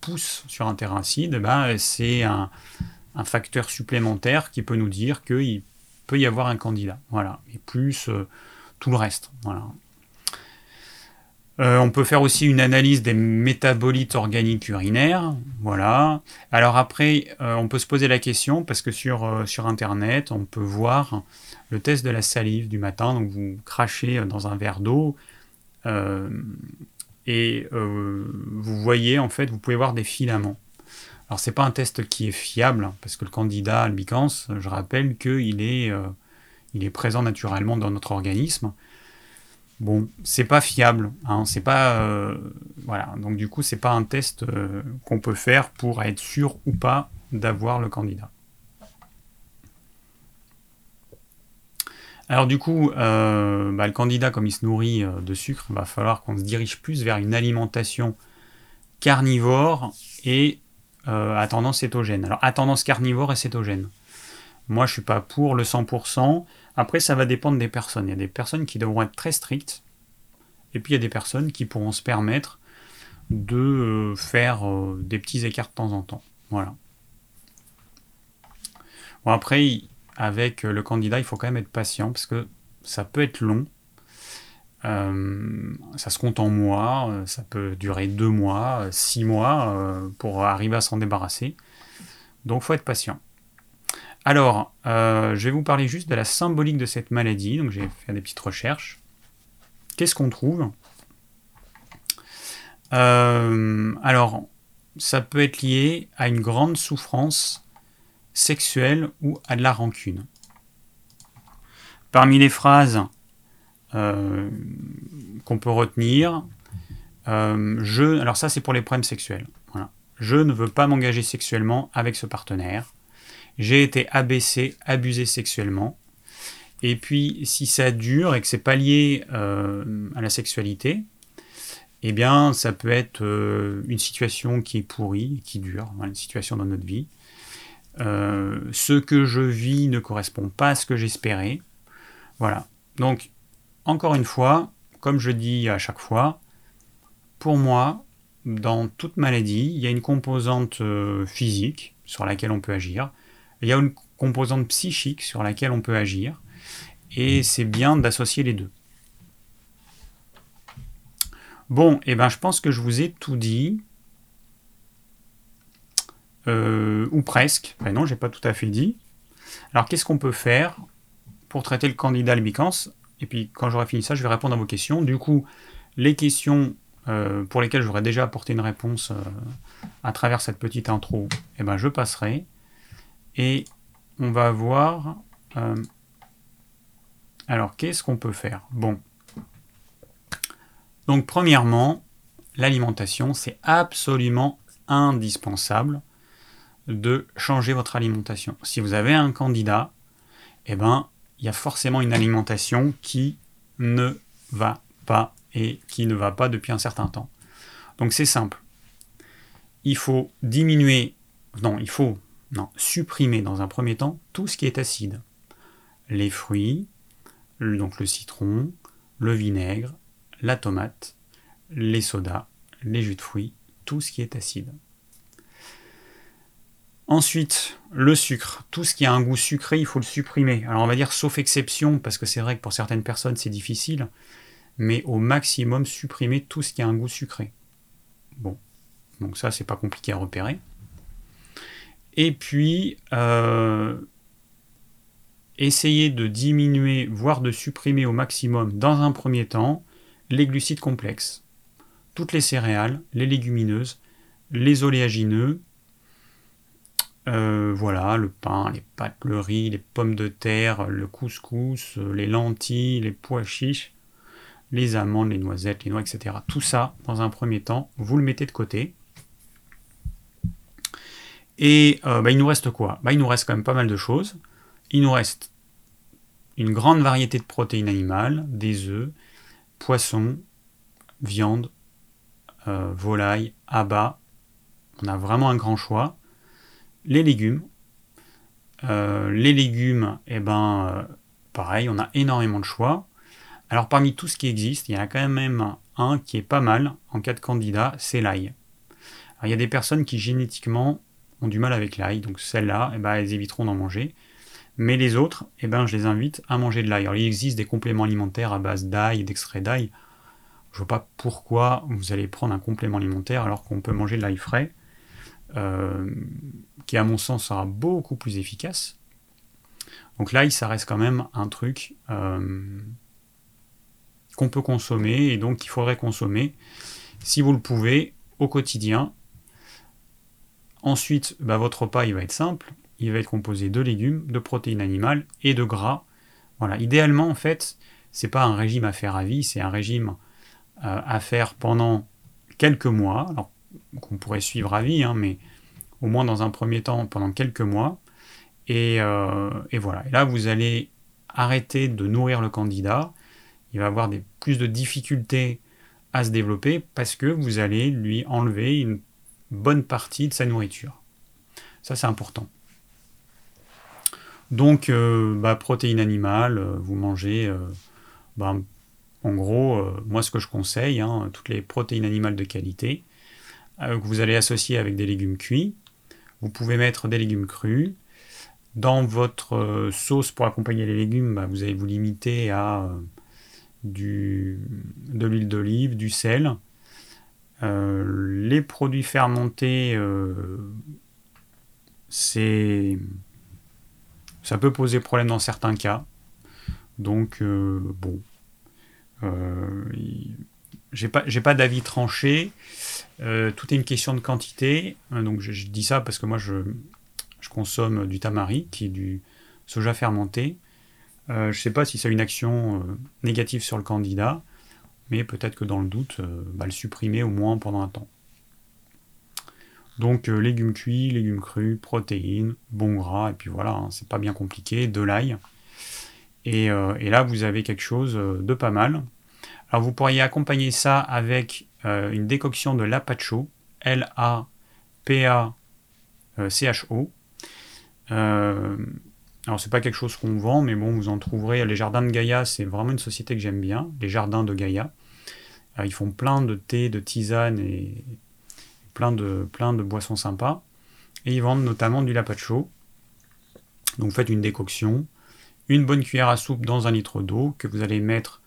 pousse sur un terrain acide, ben, c'est un, un, facteur supplémentaire qui peut nous dire qu'il peut y avoir un candidat. Voilà. Et plus euh, tout le reste. Euh, on peut faire aussi une analyse des métabolites organiques urinaires. Voilà. Alors après, euh, on peut se poser la question, parce que sur, sur Internet, on peut voir le test de la salive du matin. Donc vous crachez dans un verre d'eau et vous voyez, en fait, vous pouvez voir des filaments. Alors c'est pas un test qui est fiable, parce que le candidat albicans, je rappelle qu'il est, euh, il est présent naturellement dans notre organisme. Bon, c'est pas fiable, hein, c'est pas euh, voilà. Donc du coup, c'est pas un test euh, qu'on peut faire pour être sûr ou pas d'avoir le candidat. Alors du coup, bah, le candidat, comme il se nourrit de sucre, va falloir qu'on se dirige plus vers une alimentation carnivore et euh, à tendance cétogène. Alors, à tendance carnivore et cétogène. Moi, je suis pas pour le 100%. Après, ça va dépendre des personnes. Il y a des personnes qui devront être très strictes. Et puis, il y a des personnes qui pourront se permettre de euh, faire euh, des petits écarts de temps en temps. Voilà. Bon, après, avec le candidat, il faut quand même être patient parce que ça peut être long. Euh, ça se compte en mois, euh, ça peut durer deux mois, euh, six mois pour arriver à s'en débarrasser. Donc faut être patient. Alors, je vais vous parler juste de la symbolique de cette maladie. Donc j'ai fait des petites recherches. Qu'est-ce qu'on trouve? Alors, ça peut être lié à une grande souffrance sexuelle ou à de la rancune. Parmi les phrases qu'on peut retenir. Euh, je, alors ça c'est pour les problèmes sexuels. Je ne veux pas m'engager sexuellement avec ce partenaire. J'ai été abaissé, abusé sexuellement. Et puis si ça dure et que c'est pas lié euh, à la sexualité, eh bien ça peut être une situation qui est pourrie, qui dure, une situation dans notre vie. ce que je vis ne correspond pas à ce que j'espérais. Voilà. Donc encore une fois, comme je dis à chaque fois, pour moi, dans toute maladie, il y a une composante euh, physique sur laquelle on peut agir, il y a une composante psychique sur laquelle on peut agir, et c'est bien d'associer les deux. Bon, et eh ben je pense que je vous ai tout dit. Euh, ou presque. Ben non, j'ai pas tout à fait dit. Alors qu'est-ce qu'on peut faire pour traiter le candidat albicans? Et puis quand j'aurai fini ça, je vais répondre à vos questions. Du coup, les questions euh, pour lesquelles j'aurais déjà apporté une réponse euh, à travers cette petite intro, eh ben, je passerai. Et on va voir... Euh, alors, qu'est-ce qu'on peut faire? Bon. Donc, premièrement, l'alimentation, c'est absolument indispensable de changer votre alimentation. Si vous avez un candidat, eh ben, il y a forcément une alimentation qui ne va pas et qui ne va pas depuis un certain temps. Donc c'est simple. Il faut diminuer, non, il faut non, supprimer dans un premier temps tout ce qui est acide. Les fruits, donc le citron, le vinaigre, la tomate, les sodas, les jus de fruits, tout ce qui est acide. Ensuite, le sucre. Tout ce qui a un goût sucré, il faut le supprimer. Alors on va dire sauf exception, parce que c'est vrai que pour certaines personnes c'est difficile, mais au maximum supprimer tout ce qui a un goût sucré. Bon, donc ça c'est pas compliqué à repérer. Et puis, euh, essayer de diminuer, voire de supprimer au maximum, dans un premier temps, les glucides complexes, toutes les céréales, les légumineuses, les oléagineux, euh, voilà, le pain, les pâtes, le riz, les pommes de terre, le couscous, les lentilles, les pois chiches, les amandes, les noisettes, les noix, etc. Tout ça, dans un premier temps, vous le mettez de côté. Et euh, bah, il nous reste quoi? Bah, Il nous reste quand même pas mal de choses. Il nous reste une grande variété de protéines animales, des œufs, poissons, viande, euh, volaille, abats. On a vraiment un grand choix. Les légumes. Euh, les légumes, eh ben, pareil, on a énormément de choix. Alors parmi tout ce qui existe, il y en a quand même un qui est pas mal en cas de candidat, c'est l'ail. il y a des personnes qui génétiquement ont du mal avec l'ail, donc celles-là, eh ben, elles éviteront d'en manger. Mais les autres, eh ben, je les invite à manger de l'ail. Alors il existe des compléments alimentaires à base d'ail d'extrait d'ail. Je vois pas pourquoi vous allez prendre un complément alimentaire alors qu'on peut manger de l'ail frais, euh, qui à mon sens sera beaucoup plus efficace. Donc l'ail, ça reste quand même un truc euh, qu'on peut consommer et donc qu'il faudrait consommer si vous le pouvez au quotidien. Ensuite, bah, votre repas il va être simple, il va être composé de légumes, de protéines animales et de gras. Voilà, idéalement en fait, c'est pas un régime à faire à vie, c'est un régime euh, à faire pendant quelques mois, qu'on pourrait suivre à vie, hein, mais au moins dans un premier temps pendant quelques mois. Et, euh, et, voilà. Et là, vous allez arrêter de nourrir le candidat il va avoir plus de difficultés à se développer parce que vous allez lui enlever une bonne partie de sa nourriture. Ça, c'est important. Donc, euh, bah, protéines animales, euh, vous mangez, bah, en gros, moi, ce que je conseille, hein, toutes les protéines animales de qualité, que vous allez associer avec des légumes cuits. Vous pouvez mettre des légumes crus. Dans votre sauce pour accompagner les légumes, bah, vous allez vous limiter à du, de l'huile d'olive, du sel. Euh, les produits fermentés, euh, c'est ça peut poser problème dans certains cas. Donc euh, bon, j'ai pas pas d'avis tranché. tout est une question de quantité. donc je, dis ça parce que moi je, je consomme du tamari, qui est du soja fermenté. Euh, je ne sais pas si ça a une action euh, négative sur le candidat, mais peut-être que dans le doute, euh, bah, le supprimer au moins pendant un temps. Donc légumes cuits, légumes crus, protéines, bon gras, et puis voilà, hein, c'est pas bien compliqué, de l'ail. Et, là, vous avez quelque chose de pas mal. Alors vous pourriez accompagner ça avec une décoction de l'apacho, L-A-P-A-C-H-O. Alors c'est pas quelque chose qu'on vend, mais bon, vous en trouverez. Les jardins de Gaïa, c'est vraiment une société que j'aime bien, les jardins de Gaïa. Euh, ils font plein de thé, de tisanes et plein de, plein de boissons sympas. Et ils vendent notamment du lapacho. Donc vous faites une décoction, une bonne cuillère à soupe dans un litre d'eau que vous allez mettre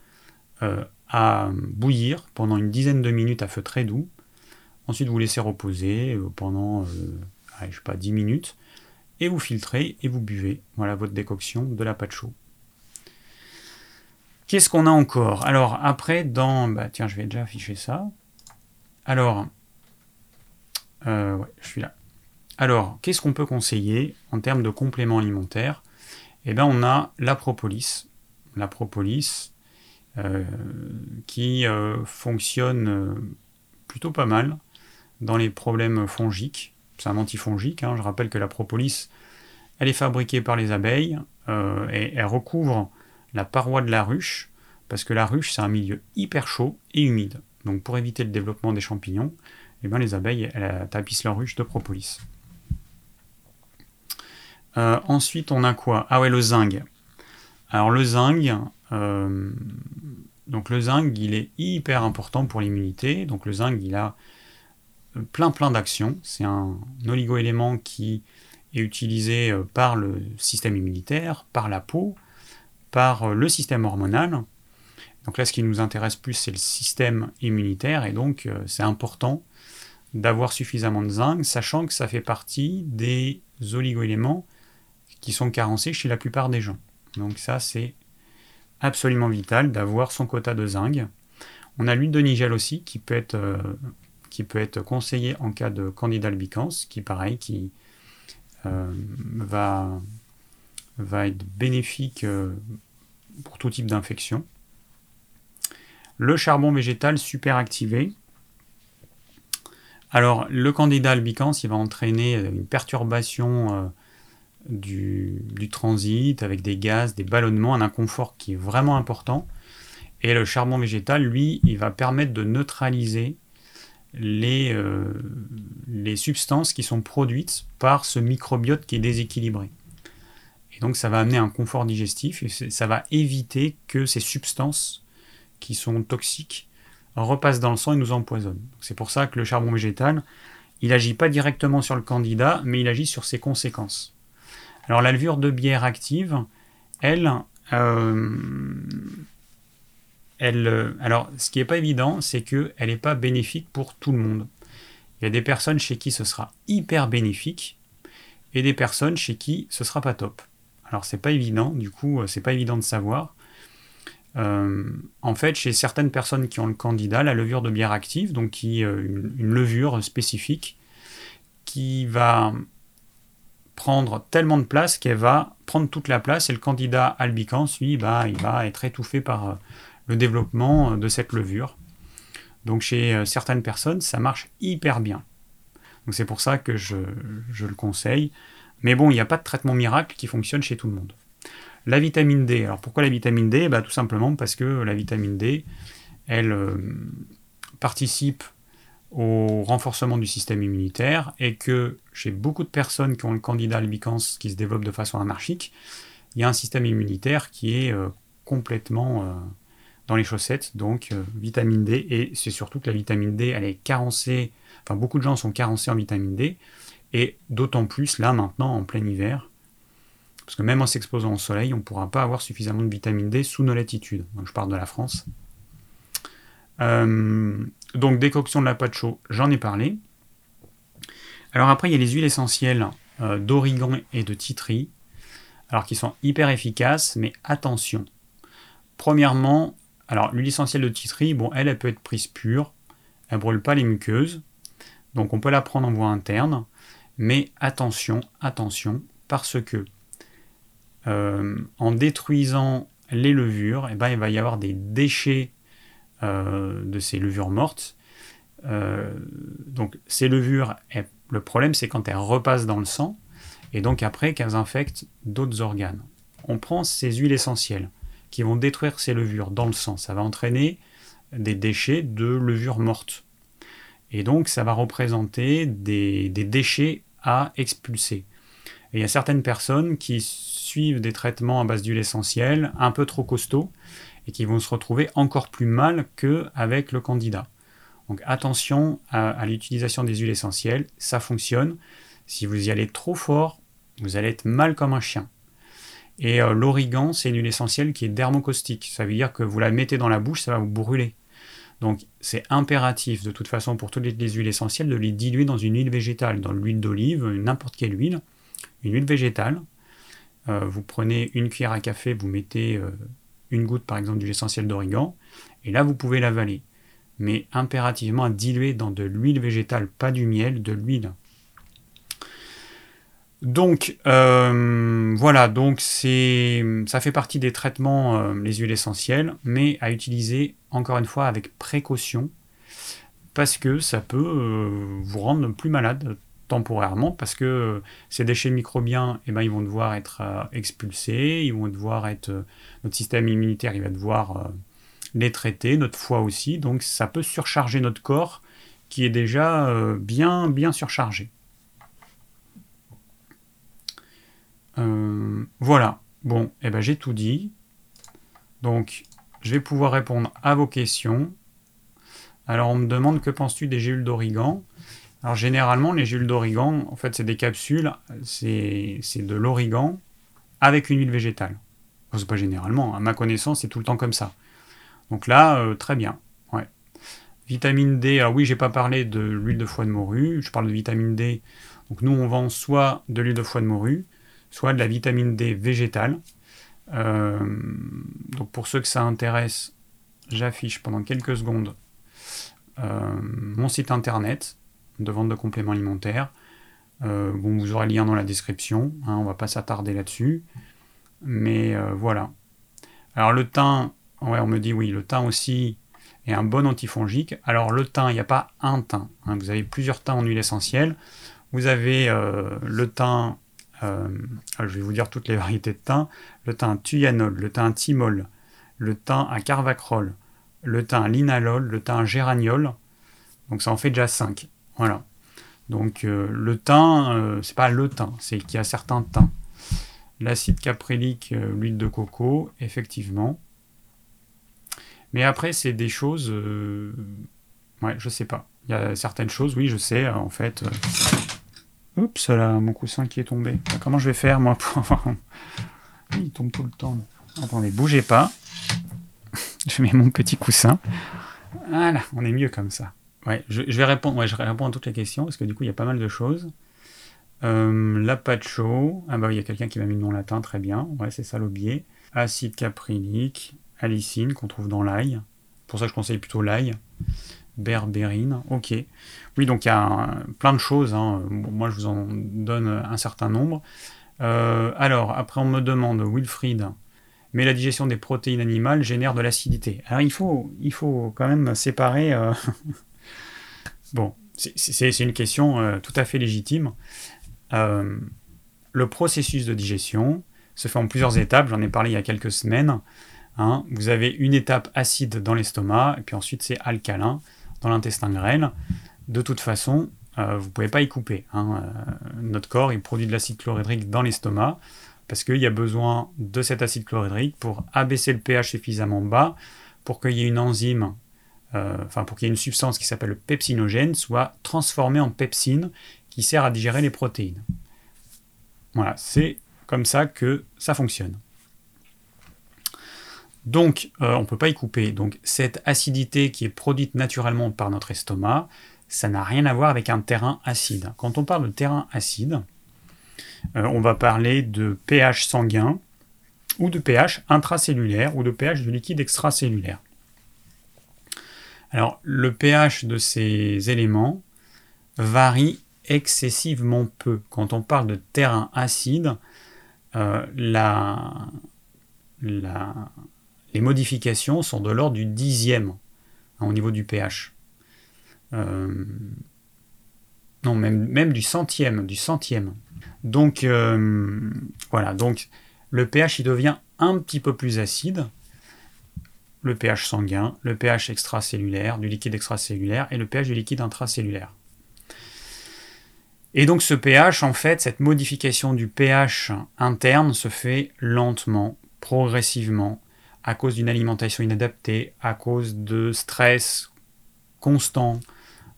euh, bouillir pendant une dizaine de minutes à feu très doux. Ensuite vous laissez reposer euh, pendant, je sais pas, 10 minutes et vous filtrez et vous buvez. Voilà votre décoction de la pâte chaude. Qu'est-ce qu'on a encore? Alors après, dans... Bah, tiens, je vais déjà afficher ça. Alors, euh, je suis là. Alors, qu'est-ce qu'on peut conseiller en termes de compléments alimentaires? Eh bien, on a la propolis. La propolis euh, qui euh, fonctionne plutôt pas mal dans les problèmes fongiques c'est un antifongique. Hein. Je rappelle que la propolis, elle est fabriquée par les abeilles euh, et elle recouvre la paroi de la ruche parce que la ruche, c'est un milieu hyper chaud et humide. Donc pour éviter le développement des champignons, eh ben, les abeilles tapissent leur ruche de propolis. Euh, ensuite, on a quoi? Ah ouais, le zinc. Alors le zinc, euh, donc le zinc, il est hyper important pour l'immunité. Donc le zinc, il a plein plein d'actions. C'est un oligo-élément qui est utilisé euh, par le système immunitaire, par la peau, par euh, le système hormonal. Donc là, ce qui nous intéresse plus, c'est le système immunitaire, et donc euh, c'est important d'avoir suffisamment de zinc, sachant que ça fait partie des oligo-éléments qui sont carencés chez la plupart des gens. Donc ça, c'est absolument vital d'avoir son quota de zinc. On a l'huile de nigel aussi qui peut être, euh, qui peut être conseillée en cas de candidat albicans, qui pareil, qui euh, va, va être bénéfique euh, pour tout type d'infection. Le charbon végétal super activé. Alors, le candidat albicans, il va entraîner une perturbation du, transit avec des gaz, des ballonnements, un inconfort qui est vraiment important. Et le charbon végétal, lui, il va permettre de neutraliser les, euh, les substances qui sont produites par ce microbiote qui est déséquilibré. Et donc ça va amener un confort digestif et ça va éviter que ces substances qui sont toxiques repassent dans le sang et nous empoisonnent. C'est pour ça que le charbon végétal, il n'agit pas directement sur le candidat, mais il agit sur ses conséquences. Alors la levure de bière active, elle, euh, elle, euh, alors, ce qui n'est pas évident, c'est qu'elle n'est pas bénéfique pour tout le monde. Il y a des personnes chez qui ce sera hyper bénéfique et des personnes chez qui ce sera pas top. Alors, c'est pas évident, du coup, euh, c'est pas évident de savoir. Euh, en fait, chez certaines personnes qui ont le candidat, la levure de bière active, donc qui une, une levure spécifique, qui va prendre tellement de place qu'elle va prendre toute la place et le candidat albicans, lui, bah, il va être étouffé par le développement euh, de cette levure. Donc chez euh, certaines personnes, ça marche hyper bien. Donc c'est pour ça que je, le conseille. Mais bon, il n'y a pas de traitement miracle qui fonctionne chez tout le monde. La vitamine D. Alors pourquoi la vitamine D? Bah, Tout simplement parce que la vitamine D, elle euh, participe au renforcement du système immunitaire et que chez beaucoup de personnes qui ont le candidat albicans qui se développe de façon anarchique, il y a un système immunitaire qui est complètement dans les chaussettes, donc euh, vitamine D, et c'est surtout que la vitamine D, elle est carencée, enfin beaucoup de gens sont carencés en vitamine D, et d'autant plus là maintenant en plein hiver, parce que même en s'exposant au soleil, on ne pourra pas avoir suffisamment de vitamine D sous nos latitudes. Donc je parle de la France. Euh, donc décoction de la pâte j'en ai parlé. Alors après, il y a les huiles essentielles euh, d'origan et de titri, alors qui sont hyper efficaces, mais attention. Premièrement, alors, l'huile essentielle de titri, bon, elle, elle peut être prise pure, elle brûle pas les muqueuses, donc on peut la prendre en voie interne, mais attention, attention, parce que euh, en détruisant les levures, eh ben, il va y avoir des déchets euh, de ces levures mortes. Donc ces levures, le problème c'est quand elles repassent dans le sang, et donc après qu'elles infectent d'autres organes. On prend ces huiles essentielles, qui vont détruire ces levures dans le sang. Ça va entraîner des déchets de levures mortes. Et donc ça va représenter des, déchets à expulser. Et il y a certaines personnes qui suivent des traitements à base d'huile essentielle un peu trop costauds et qui vont se retrouver encore plus mal qu'avec le candidat. Donc attention à, l'utilisation des huiles essentielles, ça fonctionne. Si vous y allez trop fort, vous allez être mal comme un chien. Et euh, l'origan, c'est une huile essentielle qui est dermocaustique. Ça veut dire que vous la mettez dans la bouche, ça va vous brûler. Donc c'est impératif de toute façon pour toutes les, huiles essentielles de les diluer dans une huile végétale, dans l'huile d'olive, n'importe quelle huile, une huile végétale. Euh, vous prenez une cuillère à café, vous mettez euh, une goutte par exemple d'huile essentielle d'origan, et là vous pouvez l'avaler. Mais impérativement à diluer dans de l'huile végétale, pas du miel, de l'huile. Donc euh, voilà, donc c'est ça fait partie des traitements euh, les huiles essentielles, mais à utiliser encore une fois avec précaution parce que ça peut euh, vous rendre plus malade temporairement parce que ces déchets microbiens, eh ben, ils vont devoir être expulsés, ils vont devoir être notre système immunitaire, il va devoir les traiter, notre foie aussi, donc ça peut surcharger notre corps qui est déjà bien bien surchargé. Euh, voilà. Bon, eh ben, j'ai tout dit. Donc, je vais pouvoir répondre à vos questions. Alors, on me demande que penses-tu des gélules d'origan? Alors, généralement, les gélules d'origan, en fait, c'est des capsules, c'est de l'origan avec une huile végétale. Enfin, c'est pas généralement, à ma connaissance, c'est tout le temps comme ça. Donc là, euh, très bien. Ouais. Vitamine D, alors oui, j'ai pas parlé de l'huile de foie de morue, je parle de vitamine D. Donc nous, on vend soit de l'huile de foie de morue, soit de la vitamine D végétale. Euh, donc pour ceux que ça intéresse, j'affiche pendant quelques secondes euh, mon site internet de vente de compléments alimentaires. Vous aurez le lien dans la description, hein, on va pas s'attarder là-dessus. Mais voilà. Alors le thym, ouais, on me dit oui, le thym aussi est un bon antifongique. Alors le thym, il n'y a pas un thym. Hein. vous avez plusieurs thym en huile essentielle. Vous avez le thym, je vais vous dire toutes les variétés de thym, le thym thuyanol, le thym thymol, le thym à carvacrol, le thym linalol, le thym géraniol. Donc ça en fait déjà 5. Voilà. Donc euh, le thym, euh, c'est pas le thym, c'est qu'il y a certains thym. L'acide caprylique, euh, l'huile de coco, effectivement. Mais après, c'est des choses. Ouais, je sais pas. Il y a certaines choses, oui, je sais, en fait. Oups, là, mon coussin qui est tombé. Comment je vais faire, moi, pour Il tombe tout le temps. Attendez, bougez pas. je mets mon petit coussin. Voilà, on est mieux comme ça. Ouais, je, vais répondre, ouais, je réponds à toutes les questions parce que du coup, il y a pas mal de choses. Euh, L'apacho, ah bah il y a quelqu'un qui m'a mis le nom latin, très bien. Ouais, c'est ça l'aubier. Acide caprylique, alicine qu'on trouve dans l'ail. Pour ça, je conseille plutôt l'ail. Berbérine, ok. Oui, donc il y a plein de choses. Hein. moi, je vous en donne un certain nombre. Euh, alors, après, on me demande, Wilfried, mais la digestion des protéines animales génère de l'acidité. Alors il faut, il faut quand même séparer. Euh, bon, c'est une question euh, tout à fait légitime. Le processus de digestion se fait en plusieurs étapes, j'en ai parlé il y a quelques semaines. Hein. Vous avez une étape acide dans l'estomac, et puis ensuite c'est alcalin dans l'intestin grêle. De toute façon, vous ne pouvez pas y couper. Hein. notre corps, il produit de l'acide chlorhydrique dans l'estomac parce qu'il y a besoin de cet acide chlorhydrique pour abaisser le pH suffisamment bas pour qu'il y ait une enzyme, euh, enfin pour qu'il y ait une substance qui s'appelle le pepsinogène soit transformée en pepsine qui sert à digérer les protéines. Voilà, c'est comme ça que ça fonctionne. Donc, euh, on ne peut pas y couper. Donc, cette acidité qui est produite naturellement par notre estomac, ça n'a rien à voir avec un terrain acide. Quand on parle de terrain acide, euh, on va parler de pH sanguin ou de pH intracellulaire ou de pH du liquide extracellulaire. Alors, le pH de ces éléments varie excessivement peu. Quand on parle de terrain acide, euh, les modifications sont de l'ordre du dixième hein, au niveau du pH. Euh, non, même, du centième, du centième. Donc euh, voilà, donc le pH il devient un petit peu plus acide. Le pH sanguin, le pH extracellulaire, du liquide extracellulaire et le pH du liquide intracellulaire. Et donc ce pH, en fait, cette modification du pH interne se fait lentement, progressivement, à cause d'une alimentation inadaptée, à cause de stress constant,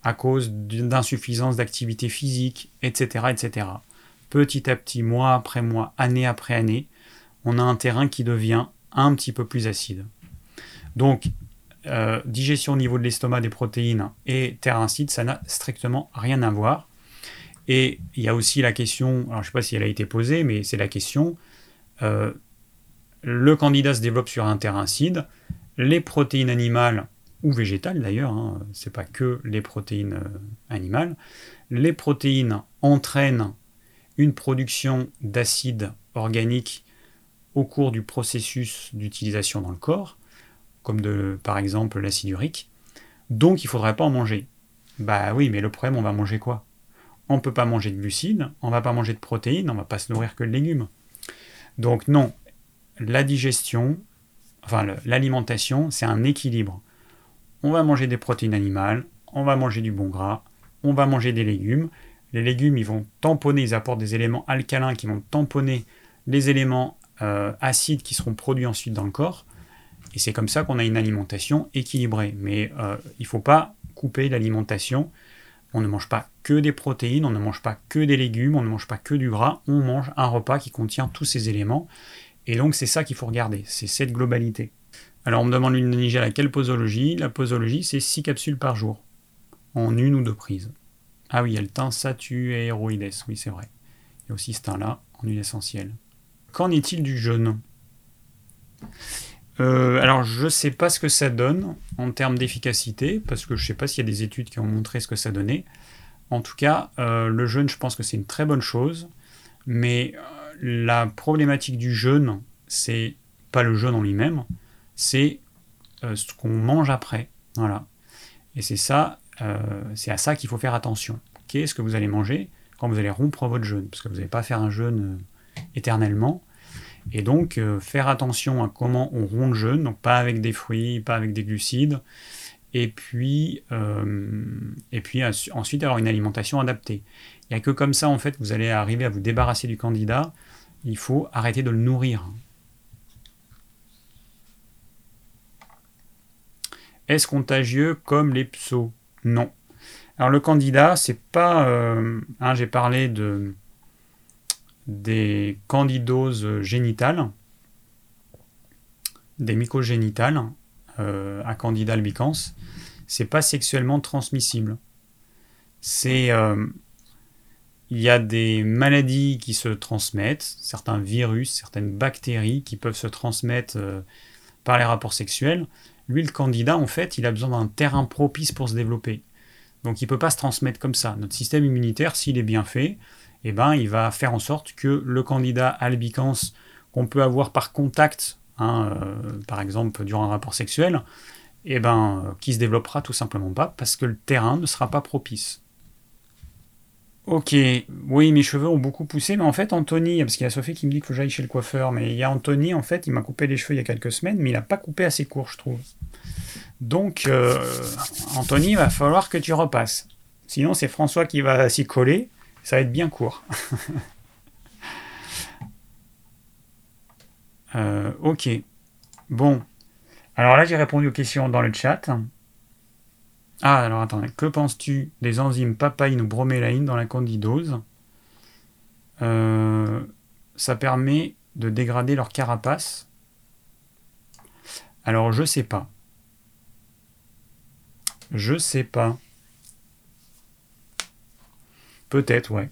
à cause d'insuffisance d'activité physique, etc., etc petit à petit, mois après mois, année après année, on a un terrain qui devient un petit peu plus acide. Donc, euh, digestion au niveau de l'estomac des protéines et terrain acide, ça n'a strictement rien à voir. Et il y a aussi la question, alors je ne sais pas si elle a été posée, mais c'est la question, euh, le candidat se développe sur un terrain acide, les protéines animales, ou végétales d'ailleurs, hein, ce n'est pas que les protéines euh, animales, les protéines entraînent une production d'acide organique au cours du processus d'utilisation dans le corps, comme par exemple l'acide urique. Donc il ne faudrait pas en manger. Bah oui, mais le problème, on va manger quoi? On ne peut pas manger de glucides, on ne va pas manger de protéines, on ne va pas se nourrir que de légumes. Donc non, la digestion, enfin l'alimentation, c'est un équilibre. On va manger des protéines animales, on va manger du bon gras, on va manger des légumes, les légumes, ils vont tamponner, ils apportent des éléments alcalins qui vont tamponner les éléments euh, acides qui seront produits ensuite dans le corps. Et c'est comme ça qu'on a une alimentation équilibrée. Mais euh, il ne faut pas couper l'alimentation. On ne mange pas que des protéines, on ne mange pas que des légumes, on ne mange pas que du gras, on mange un repas qui contient tous ces éléments. Et donc c'est ça qu'il faut regarder, c'est cette globalité. Alors on me demande l'huile de à quelle posologie? La posologie, c'est 6 capsules par jour, en une ou deux prises. Ah oui, il y a le thym héroïdes, oui c'est vrai. Il y a aussi ce thym-là, en huile essentielle. Qu'en est-il du jeûne? Euh, alors, je ne sais pas ce que ça donne en termes d'efficacité, parce que je ne sais pas s'il y a des études qui ont montré ce que ça donnait. En tout cas, euh, le jeûne, je pense que c'est une très bonne chose, mais euh, la problématique du jeûne, c'est pas le jeûne en lui-même, c'est ce qu'on mange après. Voilà. Et c'est ça, c'est à ça qu'il faut faire attention. Qu'est-ce que vous allez manger quand vous allez rompre votre jeûne? Parce que vous n'allez pas faire un jeûne éternellement. Et donc, euh, faire attention à comment on rompt le jeûne, donc pas avec des fruits, pas avec des glucides, et puis, euh, et puis ensuite avoir une alimentation adaptée. Il n'y a que comme ça, en fait, vous allez arriver à vous débarrasser du candidat. Il faut arrêter de le nourrir. Est-ce contagieux comme les psos Non. Alors le candidat, c'est pas. Euh, hein, j'ai parlé de des candidoses génitales, des mycogénitales euh, à candida albicans, c'est pas sexuellement transmissible. C'est euh, il y a des maladies qui se transmettent, certains virus, certaines bactéries qui peuvent se transmettre euh, par les rapports sexuels. Lui, le candidat, en fait, il a besoin d'un terrain propice pour se développer. Donc il ne peut pas se transmettre comme ça. Notre système immunitaire, s'il est bien fait, eh ben, il va faire en sorte que le candidat albicans qu'on peut avoir par contact, hein, euh, par exemple durant un rapport sexuel, eh ben, euh, qui se développera tout simplement pas parce que le terrain ne sera pas propice. Ok, oui, mes cheveux ont beaucoup poussé, mais en fait, Anthony, parce qu'il y a Sophie qui me dit qu'il faut que j'aille chez le coiffeur, mais il y a Anthony, en fait, il m'a coupé les cheveux il y a quelques semaines, mais il n'a pas coupé assez court, je trouve. Donc, euh, Anthony, il va falloir que tu repasses. Sinon, c'est François qui va s'y coller, ça va être bien court. Euh, ok. Bon. Alors là, j'ai répondu aux questions dans le chat. Ah, alors attendez. Que penses-tu des enzymes papaïne ou bromélaïne dans la candidose euh, Ça permet de dégrader leur carapace. Alors, je sais pas. Je sais pas. Peut-être, ouais.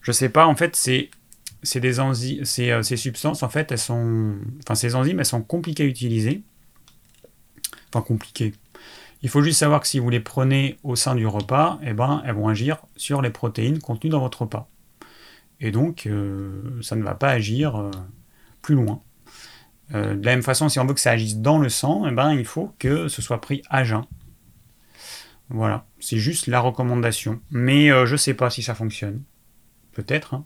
Je sais pas, en fait, c'est euh, ces, substances, en fait, elles sont, enfin, ces enzymes, elles sont compliquées à utiliser. Enfin, compliquées. Il faut juste savoir que si vous les prenez au sein du repas, eh ben, elles vont agir sur les protéines contenues dans votre repas. Et donc, euh, ça ne va pas agir euh, plus loin. de la même façon, si on veut que ça agisse dans le sang, eh ben, il faut que ce soit pris à jeun. Voilà, c'est juste la recommandation. Mais euh, je ne sais pas si ça fonctionne. Peut-être. Hein.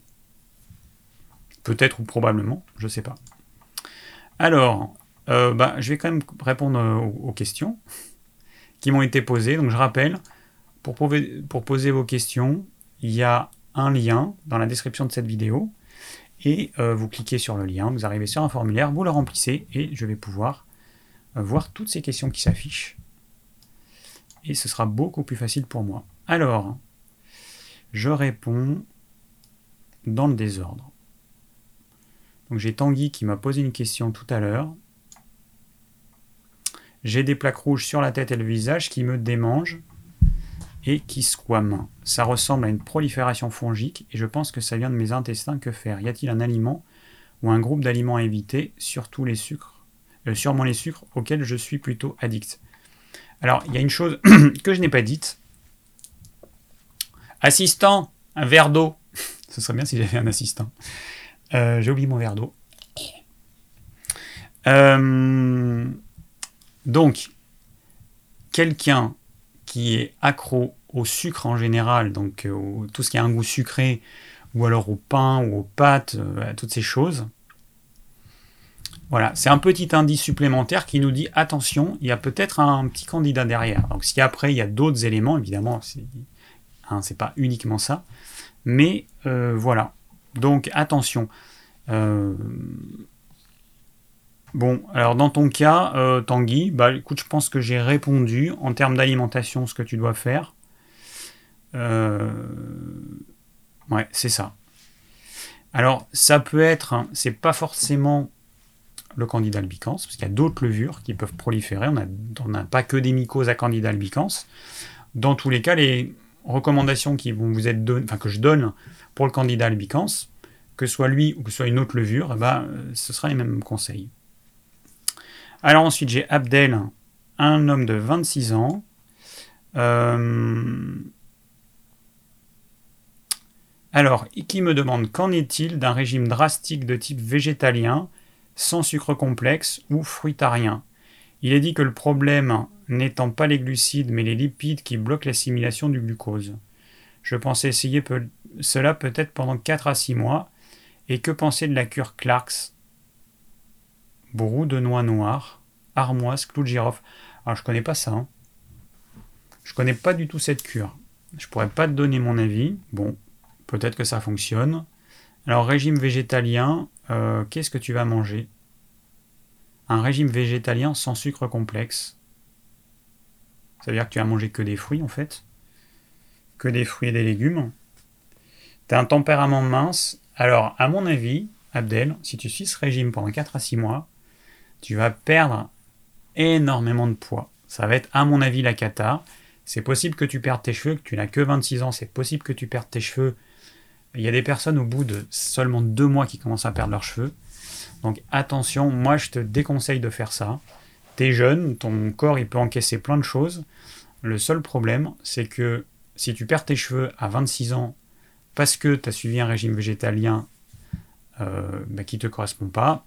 Peut-être ou probablement, je ne sais pas. Alors, euh, bah, je vais quand même répondre euh, aux, questions qui m'ont été posées. Donc je rappelle, pour, pour poser vos questions, il y a un lien dans la description de cette vidéo. Et vous cliquez sur le lien, vous arrivez sur un formulaire, vous le remplissez et je vais pouvoir voir toutes ces questions qui s'affichent et ce sera beaucoup plus facile pour moi. Alors, je réponds dans le désordre. Donc j'ai Tanguy qui m'a posé une question tout à l'heure. J'ai des plaques rouges sur la tête et le visage qui me démangent et qui squament. Ça ressemble à une prolifération fongique et je pense que ça vient de mes intestins. Que faire? Y a-t-il un aliment ou un groupe d'aliments à éviter, surtout les sucres, euh, sûrement les sucres auxquels je suis plutôt addict? Alors, il y a une chose que je n'ai pas dite. Assistant, un verre d'eau. Ce serait bien si j'avais un assistant. Euh, j'ai oublié mon verre d'eau. Euh, donc, quelqu'un qui est accro au sucre en général, donc euh, tout ce qui a un goût sucré, ou alors au pain ou aux pâtes, à toutes ces choses, voilà, c'est un petit indice supplémentaire qui nous dit attention, il y a peut-être un petit candidat derrière. Donc si après il y a d'autres éléments, évidemment, c'est hein, pas uniquement ça. Mais euh, voilà. Donc attention. Euh, bon, alors dans ton cas, euh, Tanguy, bah écoute, je pense que j'ai répondu en termes d'alimentation ce que tu dois faire. Ouais, c'est ça. Alors, ça peut être, hein, c'est pas forcément le candidat albicans, parce qu'il y a d'autres levures qui peuvent proliférer. On n'a pas que des mycoses à candidat albicans. Dans tous les cas, les recommandations qui vont vous être que je donne pour le candidat albicans, que ce soit lui ou que ce soit une autre levure, eh ben, ce sera les mêmes conseils. Alors ensuite, j'ai Abdel, un homme de 26 ans. Euh, alors, qui me demande qu'en est-il d'un régime drastique de type végétalien, sans sucre complexe ou fruitarien? Il est dit que le problème n'étant pas les glucides mais les lipides qui bloquent l'assimilation du glucose. Je pensais essayer cela peut-être pendant 4 à 6 mois. Et que penser de la cure Clarks? Brou de noix noire, armoise, clou de girofle. Alors je connais pas ça. Hein. Je connais pas du tout cette cure. Je pourrais pas te donner mon avis. Bon, Peut-être que ça fonctionne. Alors, régime végétalien, euh, qu'est-ce que tu vas manger? Un régime végétalien sans sucre complexe. Ça veut dire que tu vas manger que des fruits en fait. Que des fruits et des légumes. Tu as un tempérament mince. Alors, à mon avis, Abdel, si tu suis ce régime pendant 4 à 6 mois, tu vas perdre énormément de poids. Ça va être, à mon avis, la cata. C'est possible que tu perdes tes cheveux, que tu n'as que 26 ans, c'est possible que tu perdes tes cheveux il y a des personnes au bout de seulement deux mois qui commencent à perdre leurs cheveux. Donc attention, moi je te déconseille de faire ça. T'es jeune, ton corps il peut encaisser plein de choses. Le seul problème, c'est que si tu perds tes cheveux à 26 ans parce que tu as suivi un régime végétalien euh, bah, qui ne te correspond pas,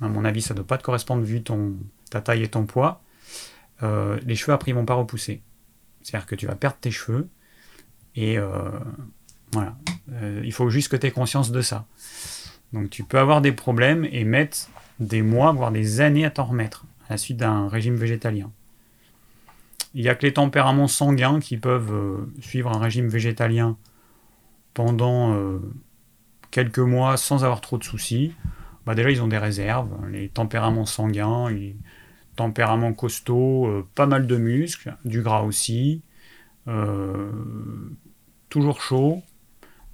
à mon avis ça ne doit pas te correspondre vu ton, ta taille et ton poids, euh, les cheveux après ils vont pas repousser. C'est-à-dire que tu vas perdre tes cheveux et euh, voilà. Euh, il faut juste que tu aies conscience de ça. Donc tu peux avoir des problèmes et mettre des mois, voire des années à t'en remettre à la suite d'un régime végétalien. Il n'y a que les tempéraments sanguins qui peuvent suivre un régime végétalien pendant quelques mois sans avoir trop de soucis. Bah déjà, ils ont des réserves. Les tempéraments sanguins, les tempéraments costauds, pas mal de muscles, du gras aussi, toujours chaud,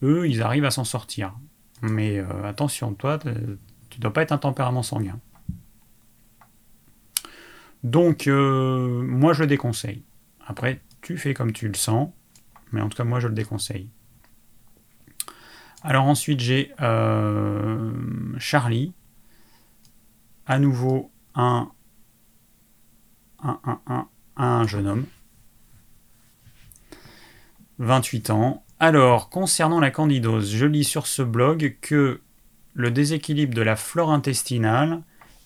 eux, ils arrivent à s'en sortir. Mais euh, attention, toi, tu ne dois pas être un tempérament sanguin. Donc, euh, moi, je le déconseille. Après, tu fais comme tu le sens, mais en tout cas, moi, je le déconseille. Alors ensuite, j'ai euh, Charlie. À nouveau, un, un, un, un, un jeune homme. 28 ans, alors, concernant la candidose, je lis sur ce blog que le déséquilibre de la flore intestinale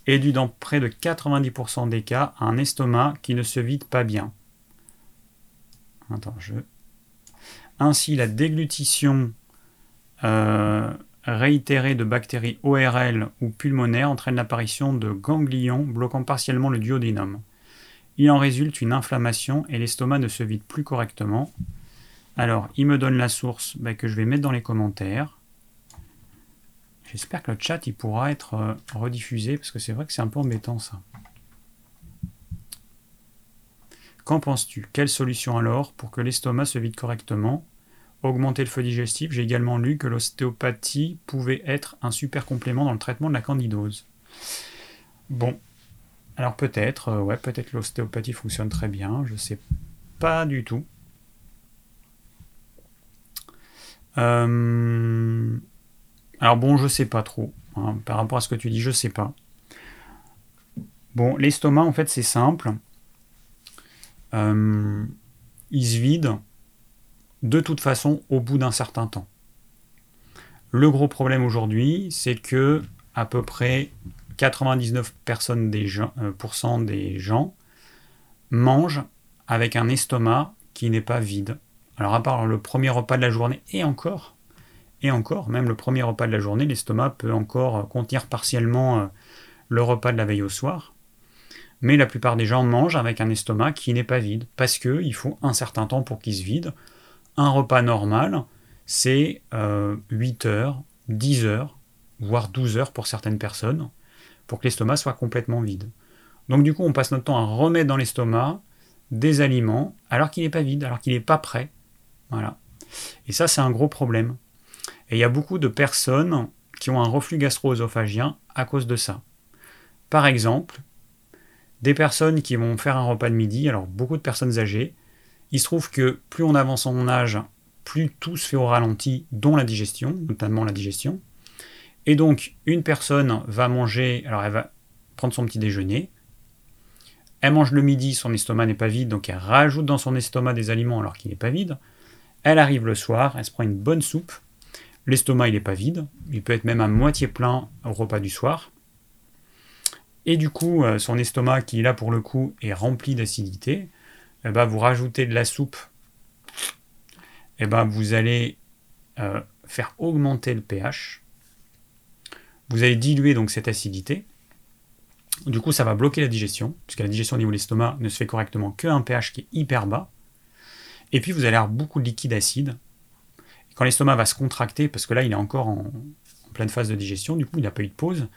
est dû dans près de 90% des cas à un estomac qui ne se vide pas bien. Attends, je... Ainsi, la déglutition euh, réitérée de bactéries ORL ou pulmonaires entraîne l'apparition de ganglions bloquant partiellement le duodénum. Il en résulte une inflammation et l'estomac ne se vide plus correctement. Alors, il me donne la source bah, que je vais mettre dans les commentaires. J'espère que le chat il pourra être euh, rediffusé parce que c'est vrai que c'est un peu embêtant ça. Qu'en penses-tu? Quelle solution alors pour que l'estomac se vide correctement? Augmenter le feu digestif. J'ai également lu que l'ostéopathie pouvait être un super complément dans le traitement de la candidose. Bon, alors peut-être, euh, ouais, peut-être l'ostéopathie fonctionne très bien, je sais pas du tout. Euh, alors bon, je sais pas trop. Hein, par rapport à ce que tu dis, je sais pas. Bon, l'estomac, en fait, c'est simple. Euh, il se vide de toute façon au bout d'un certain temps. Le gros problème aujourd'hui, c'est que à peu près 99% personnes des gens, euh, des gens mangent avec un estomac qui n'est pas vide. Alors à part le premier repas de la journée, et encore, et encore, même le premier repas de la journée, l'estomac peut encore contenir partiellement euh, le repas de la veille au soir. Mais la plupart des gens mangent avec un estomac qui n'est pas vide, parce qu'il faut un certain temps pour qu'il se vide. Un repas normal, c'est 8 euh, heures, 10 heures, voire 12 heures pour certaines personnes, pour que l'estomac soit complètement vide. Donc du coup, on passe notre temps à remettre dans l'estomac des aliments alors qu'il n'est pas vide, alors qu'il n'est pas prêt. Voilà. Et ça, c'est un gros problème. Et il y a beaucoup de personnes qui ont un reflux gastro-œsophagien à cause de ça. Par exemple, des personnes qui vont faire un repas de midi, alors beaucoup de personnes âgées, il se trouve que plus on avance en âge, plus tout se fait au ralenti, dont la digestion, notamment la digestion. Et donc, une personne va manger, alors elle va prendre son petit déjeuner, Elle mange le midi, son estomac n'est pas vide, donc elle rajoute dans son estomac des aliments alors qu'il n'est pas vide. Elle arrive le soir, elle se prend une bonne soupe. L'estomac, il n'est pas vide. Il peut être même à moitié plein au repas du soir. Et du coup, euh, son estomac, qui là pour le coup est rempli d'acidité, eh ben, vous rajoutez de la soupe, eh ben, vous allez euh, faire augmenter le pH. Vous allez diluer donc cette acidité. Du coup, ça va bloquer la digestion, puisque la digestion au niveau de l'estomac ne se fait correctement qu'à un pH qui est hyper bas. Et puis, vous allez avoir beaucoup de liquide acide. Et quand l'estomac va se contracter, parce que là, il est encore en, pleine phase de digestion, du coup, il n'a pas eu de pause,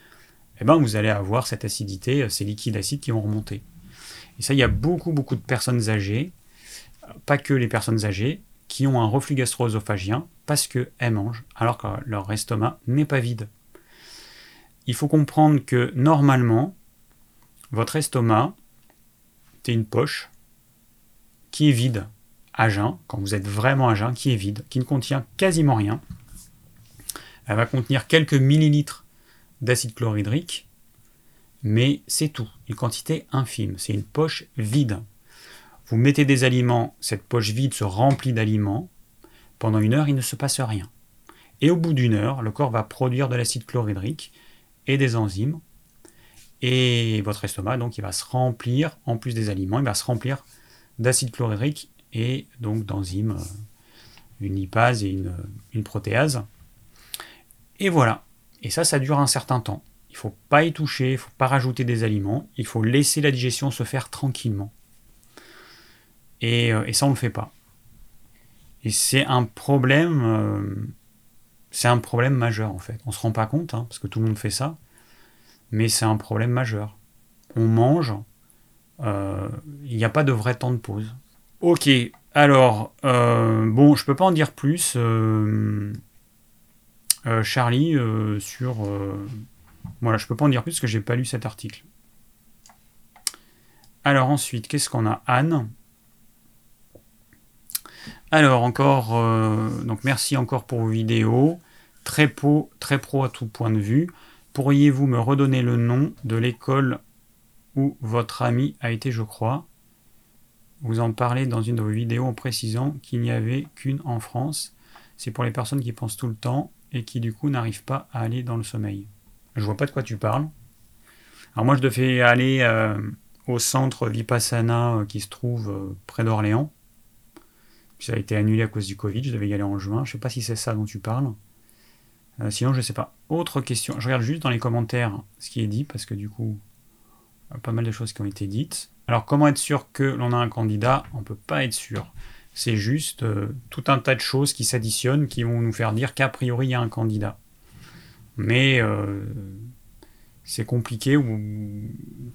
eh ben, vous allez avoir cette acidité, euh, ces liquides acides qui vont remonter. Et ça, il y a beaucoup, beaucoup de personnes âgées, pas que les personnes âgées, qui ont un reflux gastro-œsophagien parce qu'elles mangent alors que leur estomac n'est pas vide. Il faut comprendre que normalement, votre estomac, c'est une poche qui est vide à jeun, quand vous êtes vraiment à jeun, qui est vide, qui ne contient quasiment rien. Elle va contenir quelques millilitres d'acide chlorhydrique, mais c'est tout, une quantité infime. C'est une poche vide. Vous mettez des aliments, cette poche vide se remplit d'aliments. Pendant une heure, il ne se passe rien. Et au bout d'une heure, le corps va produire de l'acide chlorhydrique et des enzymes. Et votre estomac, donc, il va se remplir, en plus des aliments, il va se remplir d'acide chlorhydrique et donc d'enzymes, euh, une lipase et une, une protéase. Et voilà. Et ça, ça dure un certain temps. Il ne faut pas y toucher, il ne faut pas rajouter des aliments, il faut laisser la digestion se faire tranquillement. Et, euh, ça, on ne le fait pas. Et c'est un problème, euh, c'est un problème majeur en fait. On ne se rend pas compte, hein, parce que tout le monde fait ça, mais c'est un problème majeur. On mange, euh, il n'y a pas de vrai temps de pause. Ok, alors, bon, je peux pas en dire plus. Charlie, sur voilà, je peux pas en dire plus parce que j'ai pas lu cet article. Alors ensuite, qu'est-ce qu'on a Anne? Alors encore, euh, donc merci encore pour vos vidéos. Très pro, très pro à tout point de vue. Pourriez-vous me redonner le nom de l'école où votre ami a été, je crois? Vous en parlez dans une de vos vidéos en précisant qu'il n'y avait qu'une en France. C'est pour les personnes qui pensent tout le temps et qui du coup n'arrivent pas à aller dans le sommeil. Je vois pas de quoi tu parles. Alors moi, je devais aller euh, au centre Vipassana euh, qui se trouve euh, près d'Orléans. Ça a été annulé à cause du Covid. Je devais y aller en juin. Je sais pas si c'est ça dont tu parles. sinon, je sais pas. Autre question. Je regarde juste dans les commentaires ce qui est dit parce que du coup, pas mal de choses qui ont été dites. Alors, comment être sûr que l'on a un candidat? On peut pas être sûr. C'est juste tout un tas de choses qui s'additionnent qui vont nous faire dire qu'a priori il y a un candidat mais euh, c'est compliqué ou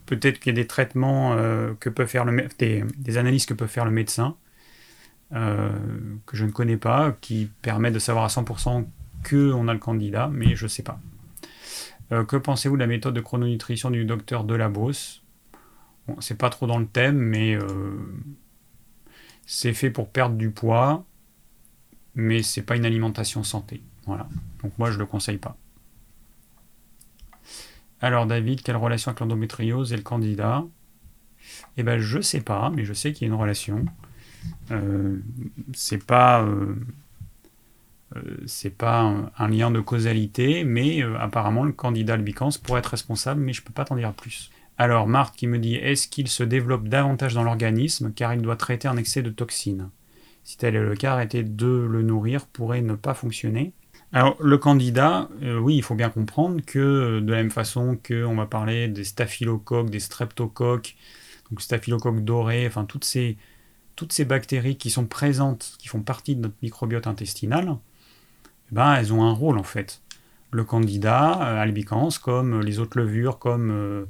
peut-être qu'il y a des traitements euh, que peut faire le des, analyses que peut faire le médecin euh, que je ne connais pas qui permettent de savoir à 100% que on a le candidat mais je ne sais pas. Que pensez-vous de la méthode de chrononutrition du docteur Delabos bon, c'est pas trop dans le thème mais c'est fait pour perdre du poids mais c'est pas une alimentation santé. Voilà. Donc moi je le conseille pas alors David, quelle relation avec l'endométriose et le candidat? Eh ben je sais pas, mais je sais qu'il y a une relation. Euh, c'est pas euh, euh, un, lien de causalité, mais apparemment le candidat albicans pourrait être responsable, mais je peux pas t'en dire plus. Alors Marthe qui me dit est-ce qu'il se développe davantage dans l'organisme car il doit traiter un excès de toxines? Si tel est le cas, arrêter de le nourrir pourrait ne pas fonctionner. Alors, le candidat, euh, oui, il faut bien comprendre que euh, de la même façon qu'on va parler des staphylocoques, des streptocoques, donc staphylocoques dorés, enfin toutes ces, bactéries qui sont présentes, qui font partie de notre microbiote intestinal, eh ben, elles ont un rôle en fait. Le candidat, euh, albicans, comme les autres levures, comme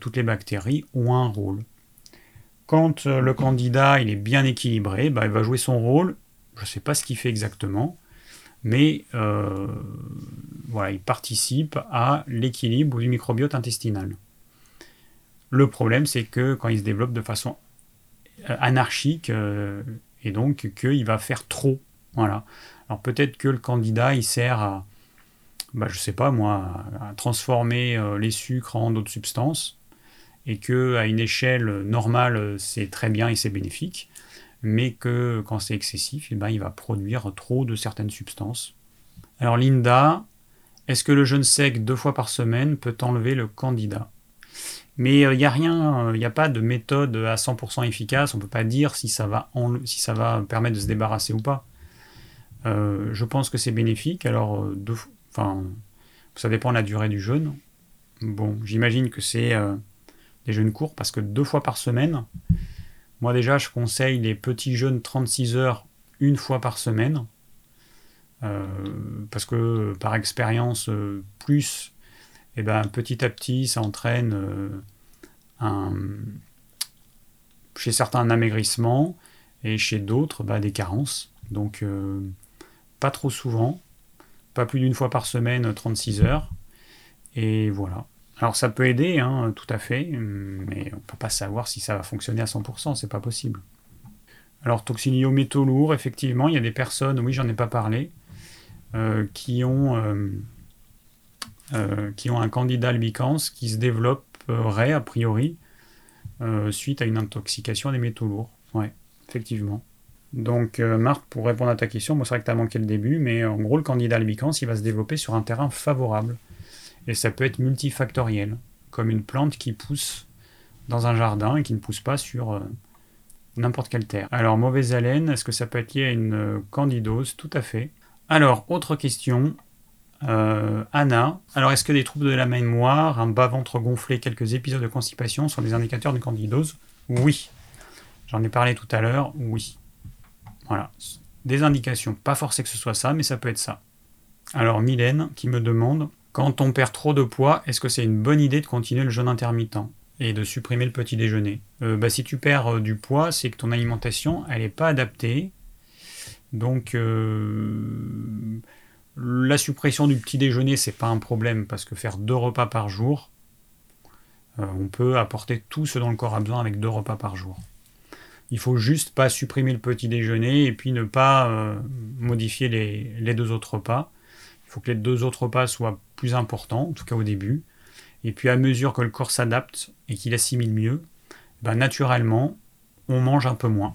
toutes les bactéries, ont un rôle. Quand le candidat il est bien équilibré, ben, il va jouer son rôle. Je ne sais pas ce qu'il fait exactement mais euh, voilà, il participe à l'équilibre du microbiote intestinal. Le problème, c'est que quand il se développe de façon euh, anarchique, euh, et donc qu'il va faire trop. Voilà. Alors peut-être que le candidat, il sert à, bah, je sais pas moi, transformer les sucres en d'autres substances, et que à une échelle normale, c'est très bien et c'est bénéfique, mais que quand c'est excessif, eh ben, il va produire trop de certaines substances. Alors Linda, est-ce que le jeûne sec deux fois par semaine peut enlever le candidat Mais il euh, n'y a rien, il n'y a pas de méthode à 100% efficace, on ne peut pas dire si ça, va permettre de se débarrasser ou pas. Euh, je pense que c'est bénéfique, alors euh, ça dépend de la durée du jeûne. Bon, j'imagine que c'est des jeûnes courts parce que deux fois par semaine, moi déjà je conseille les petits jeûnes 36 heures une fois par semaine. Euh, parce que par expérience, euh, plus, eh ben, petit à petit, ça entraîne euh, chez certains un amaigrissement et chez d'autres bah, des carences. Donc pas trop souvent, pas plus d'une fois par semaine, 36 heures. Et voilà. Alors ça peut aider, hein, tout à fait, mais on ne peut pas savoir si ça va fonctionner à 100%, c'est pas possible. Alors toxinio métaux lourds, effectivement, il y a des personnes, oui j'en ai pas parlé, euh, qui, ont, euh, euh, qui ont un candidat albicans qui se développerait a priori suite à une intoxication des métaux lourds. Ouais, effectivement. Donc, Marc, pour répondre à ta question, moi c'est vrai que tu as manqué le début, mais en gros, le candidat albicans, il va se développer sur un terrain favorable. Et ça peut être multifactoriel, comme une plante qui pousse dans un jardin et qui ne pousse pas sur n'importe quelle terre. Alors, mauvaise haleine, est-ce que ça peut être lié à une candidose? Tout à fait. Alors, autre question. Euh, Anna, alors est-ce que des troubles de la mémoire, un bas-ventre gonflé, quelques épisodes de constipation sont des indicateurs de candidose? Oui. J'en ai parlé tout à l'heure, oui. Voilà. Des indications, pas forcé que ce soit ça, mais ça peut être ça. Alors, Mylène qui me demande quand on perd trop de poids, est-ce que c'est une bonne idée de continuer le jeûne intermittent et de supprimer le petit déjeuner? Euh, bah, Si tu perds euh, du poids, c'est que ton alimentation, elle n'est pas adaptée donc euh, la suppression du petit déjeuner, c'est pas un problème parce que faire deux repas par jour, on peut apporter tout ce dont le corps a besoin avec deux repas par jour. Il faut juste pas supprimer le petit déjeuner et puis ne pas modifier les, deux autres repas. Il faut que les deux autres repas soient plus importants, en tout cas au début. Et puis à mesure que le corps s'adapte et qu'il assimile mieux, ben, naturellement, on mange un peu moins.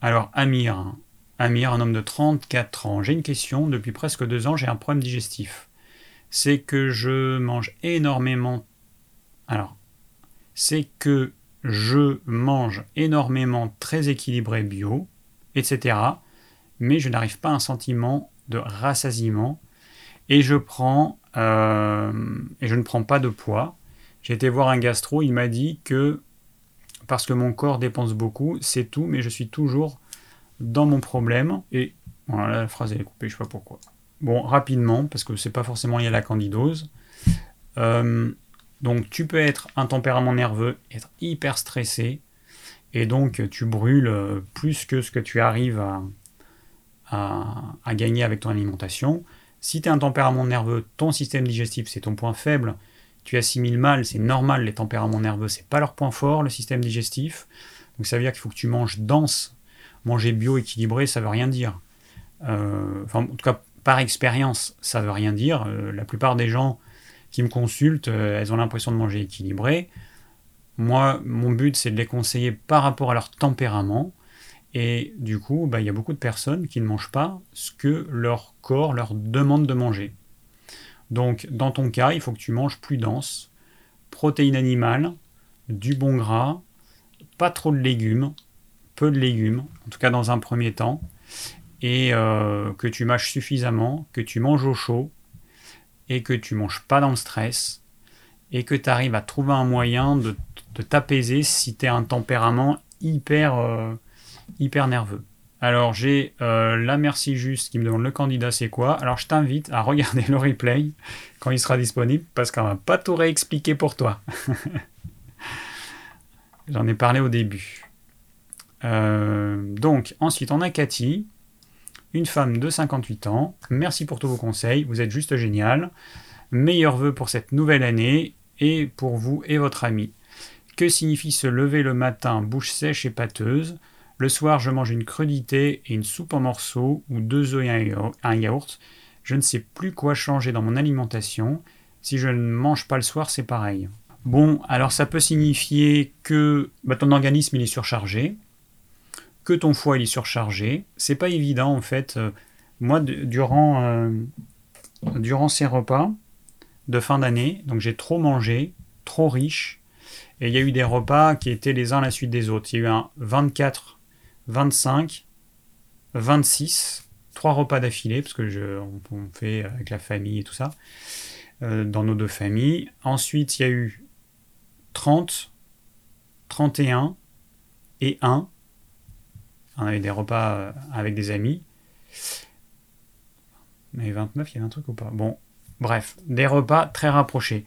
Alors Amir, Amir, un homme de 34 ans. J'ai une question. Depuis presque deux ans, j'ai un problème digestif. C'est que je mange énormément. Alors, c'est que je mange énormément très équilibré bio, etc. Mais je n'arrive pas à un sentiment de rassasiement et je prends euh, et je ne prends pas de poids. J'ai été voir un gastro, il m'a dit que parce que mon corps dépense beaucoup, c'est tout, mais je suis toujours dans mon problème. Et voilà, la phrase est coupée, je sais pas pourquoi. Bon, rapidement, parce que c'est pas forcément lié à la candidose. Euh, donc, tu peux être un tempérament nerveux, être hyper stressé, et donc tu brûles euh, plus que ce que tu arrives à, gagner avec ton alimentation. Si tu es un tempérament nerveux, ton système digestif, c'est ton point faible. Tu assimiles mal, c'est normal, les tempéraments nerveux, c'est pas leur point fort, le système digestif. Donc ça veut dire qu'il faut que tu manges dense manger bio équilibré, ça veut rien dire. Euh, en tout cas, par expérience, ça veut rien dire. Euh, la plupart des gens qui me consultent, euh, elles ont l'impression de manger équilibré. Moi, mon but, c'est de les conseiller par rapport à leur tempérament. Et du coup, bah, il y a beaucoup de personnes qui ne mangent pas ce que leur corps leur demande de manger. Donc, dans ton cas, il faut que tu manges plus dense, protéines animales, du bon gras, pas trop de légumes, peu de légumes, en tout cas dans un premier temps, et euh, que tu mâches suffisamment, que tu manges au chaud, et que tu manges pas dans le stress, et que tu arrives à trouver un moyen de, t'apaiser si tu un tempérament hyper, euh, hyper nerveux. Alors j'ai euh, la merci juste qui me demande le candidat c'est quoi? Alors je t'invite à regarder le replay quand il sera disponible parce qu'on va pas tout réexpliquer pour toi. J'en ai parlé au début. Euh, donc, ensuite, on a Cathy, une femme de 58 ans. Merci pour tous vos conseils, vous êtes juste génial. Meilleurs vœux pour cette nouvelle année et pour vous et votre ami. Que signifie se lever le matin bouche sèche et pâteuse? Le soir, je mange une crudité et une soupe en morceaux ou deux œufs et un yaourt. Je ne sais plus quoi changer dans mon alimentation. Si je ne mange pas le soir, c'est pareil. Bon, alors ça peut signifier que bah, ton organisme est surchargé, que ton foie est surchargé. C'est pas évident en fait. Euh, moi, durant, euh, durant ces repas de fin d'année, donc j'ai trop mangé, trop riche, et il y a eu des repas qui étaient les uns à la suite des autres. Il y a eu un 24, 25, 26, trois repas d'affilée, parce que je, on, fait avec la famille et tout ça, euh, dans nos deux familles. Ensuite, il y a eu 30, 31 et 1. On avait des repas euh, avec des amis. Mais 29, il y avait un truc ou pas? Bon, bref, des repas très rapprochés.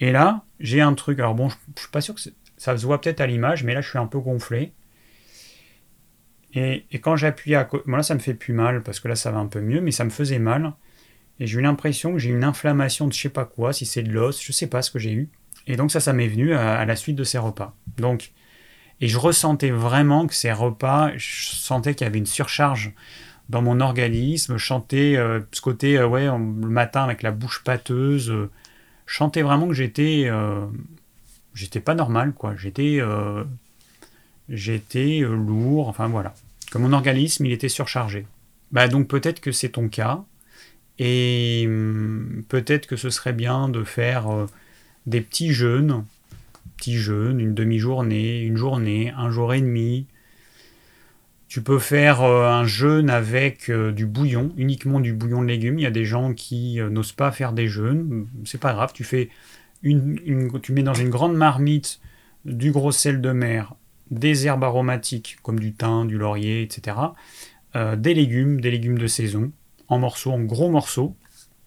Et là, j'ai un truc. Alors bon, je, ne suis pas sûr que ça se voit peut-être à l'image, mais là, je suis un peu gonflé. Et, quand j'appuie à côté, bon là, ça me fait plus mal parce que là, ça va un peu mieux, mais ça me faisait mal. Et j'ai eu l'impression que j'ai une inflammation de je sais pas quoi, si c'est de l'os, je sais pas ce que j'ai eu. Et donc ça, ça m'est venu à, la suite de ces repas. Donc, et je ressentais vraiment que ces repas, je sentais qu'il y avait une surcharge dans mon organisme. Je sentais euh, ce côté, euh, ouais, le matin avec la bouche pâteuse. Euh, je sentais vraiment que j'étais, j'étais pas normal, quoi. J'étais, j'étais lourd. Enfin voilà, mon organisme il était surchargé. Bah donc peut-être que c'est ton cas. Et hum, peut-être que ce serait bien de faire des petits jeûnes, petits jeûnes, une demi-journée, une journée, un jour et demi. Tu peux faire euh, un jeûne avec euh, du bouillon, uniquement du bouillon de légumes. Il y a des gens qui euh, n'osent pas faire des jeûnes. C'est pas grave, tu fais une, tu mets dans une grande marmite du gros sel de mer, des herbes aromatiques comme du thym, du laurier, etc. des légumes, des légumes de saison, en morceaux, en gros morceaux.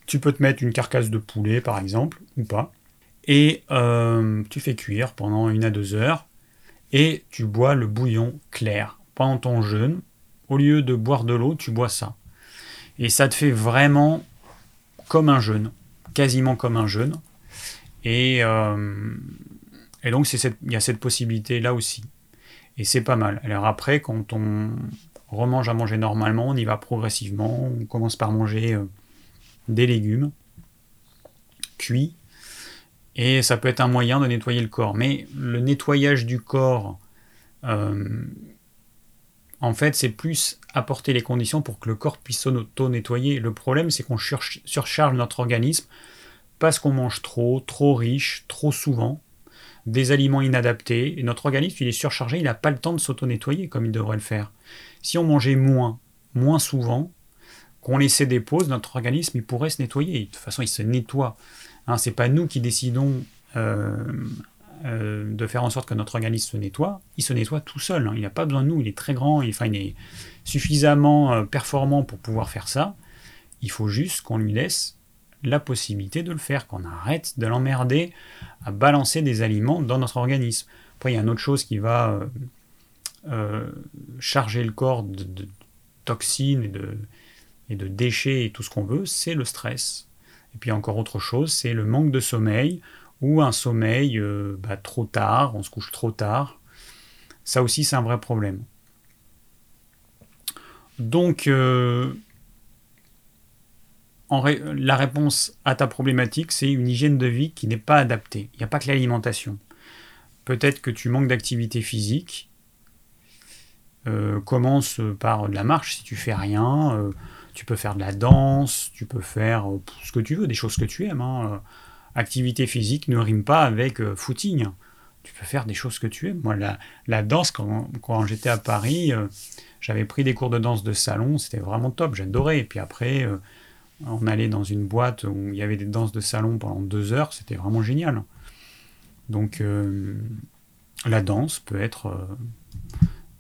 Tu peux te mettre une carcasse de poulet par exemple, ou pas et euh, tu fais cuire pendant une à deux heures et tu bois le bouillon clair pendant ton jeûne. Au lieu de boire de l'eau, tu bois ça. Et ça te fait vraiment comme un jeûne, quasiment comme un jeûne. Et, euh, et donc il y a cette possibilité là aussi. Et c'est pas mal. Alors après, quand on remange à manger normalement, on y va progressivement. On commence par manger euh, des légumes cuits et ça peut être un moyen de nettoyer le corps. Mais le nettoyage du corps, euh, en fait, c'est plus apporter les conditions pour que le corps puisse s'auto-nettoyer. Le problème, c'est qu'on surcharge notre organisme parce qu'on mange trop, trop riche, trop souvent, des aliments inadaptés. Notre organisme, il est surchargé, il n'a pas le temps de s'auto-nettoyer comme il devrait le faire. Si on mangeait moins, moins souvent, qu'on laissait des pauses, notre organisme, il pourrait se nettoyer. De toute façon, il se nettoie. Hein, c'est pas nous qui décidons euh, euh, de faire en sorte que notre organisme se nettoie. Il se nettoie tout seul. Hein. Il n'a pas besoin de nous. Il est très grand. Il, il est suffisamment euh, performant pour pouvoir faire ça. Il faut juste qu'on lui laisse la possibilité de le faire, qu'on arrête de l'emmerder à balancer des aliments dans notre organisme. Après, il y a une autre chose qui va charger le corps de, toxines et de, et de déchets et tout ce qu'on veut, c'est le stress. Et puis encore autre chose, c'est le manque de sommeil ou un sommeil euh, bah, trop tard, on se couche trop tard. Ça aussi, c'est un vrai problème. Donc, euh, la réponse à ta problématique, c'est une hygiène de vie qui n'est pas adaptée. Il n'y a pas que l'alimentation. Peut-être que tu manques d'activité physique. Euh, commence par de la marche si tu fais rien tu peux faire de la danse, tu peux faire euh, ce que tu veux, des choses que tu aimes. Hein. Euh, activité physique ne rime pas avec euh, footing. Tu peux faire des choses que tu aimes. Moi, la, danse, quand, j'étais à Paris, j'avais pris des cours de danse de salon, c'était vraiment top, j'adorais. Et puis après, on allait dans une boîte où il y avait des danses de salon pendant deux heures, c'était vraiment génial. Donc, la danse peut être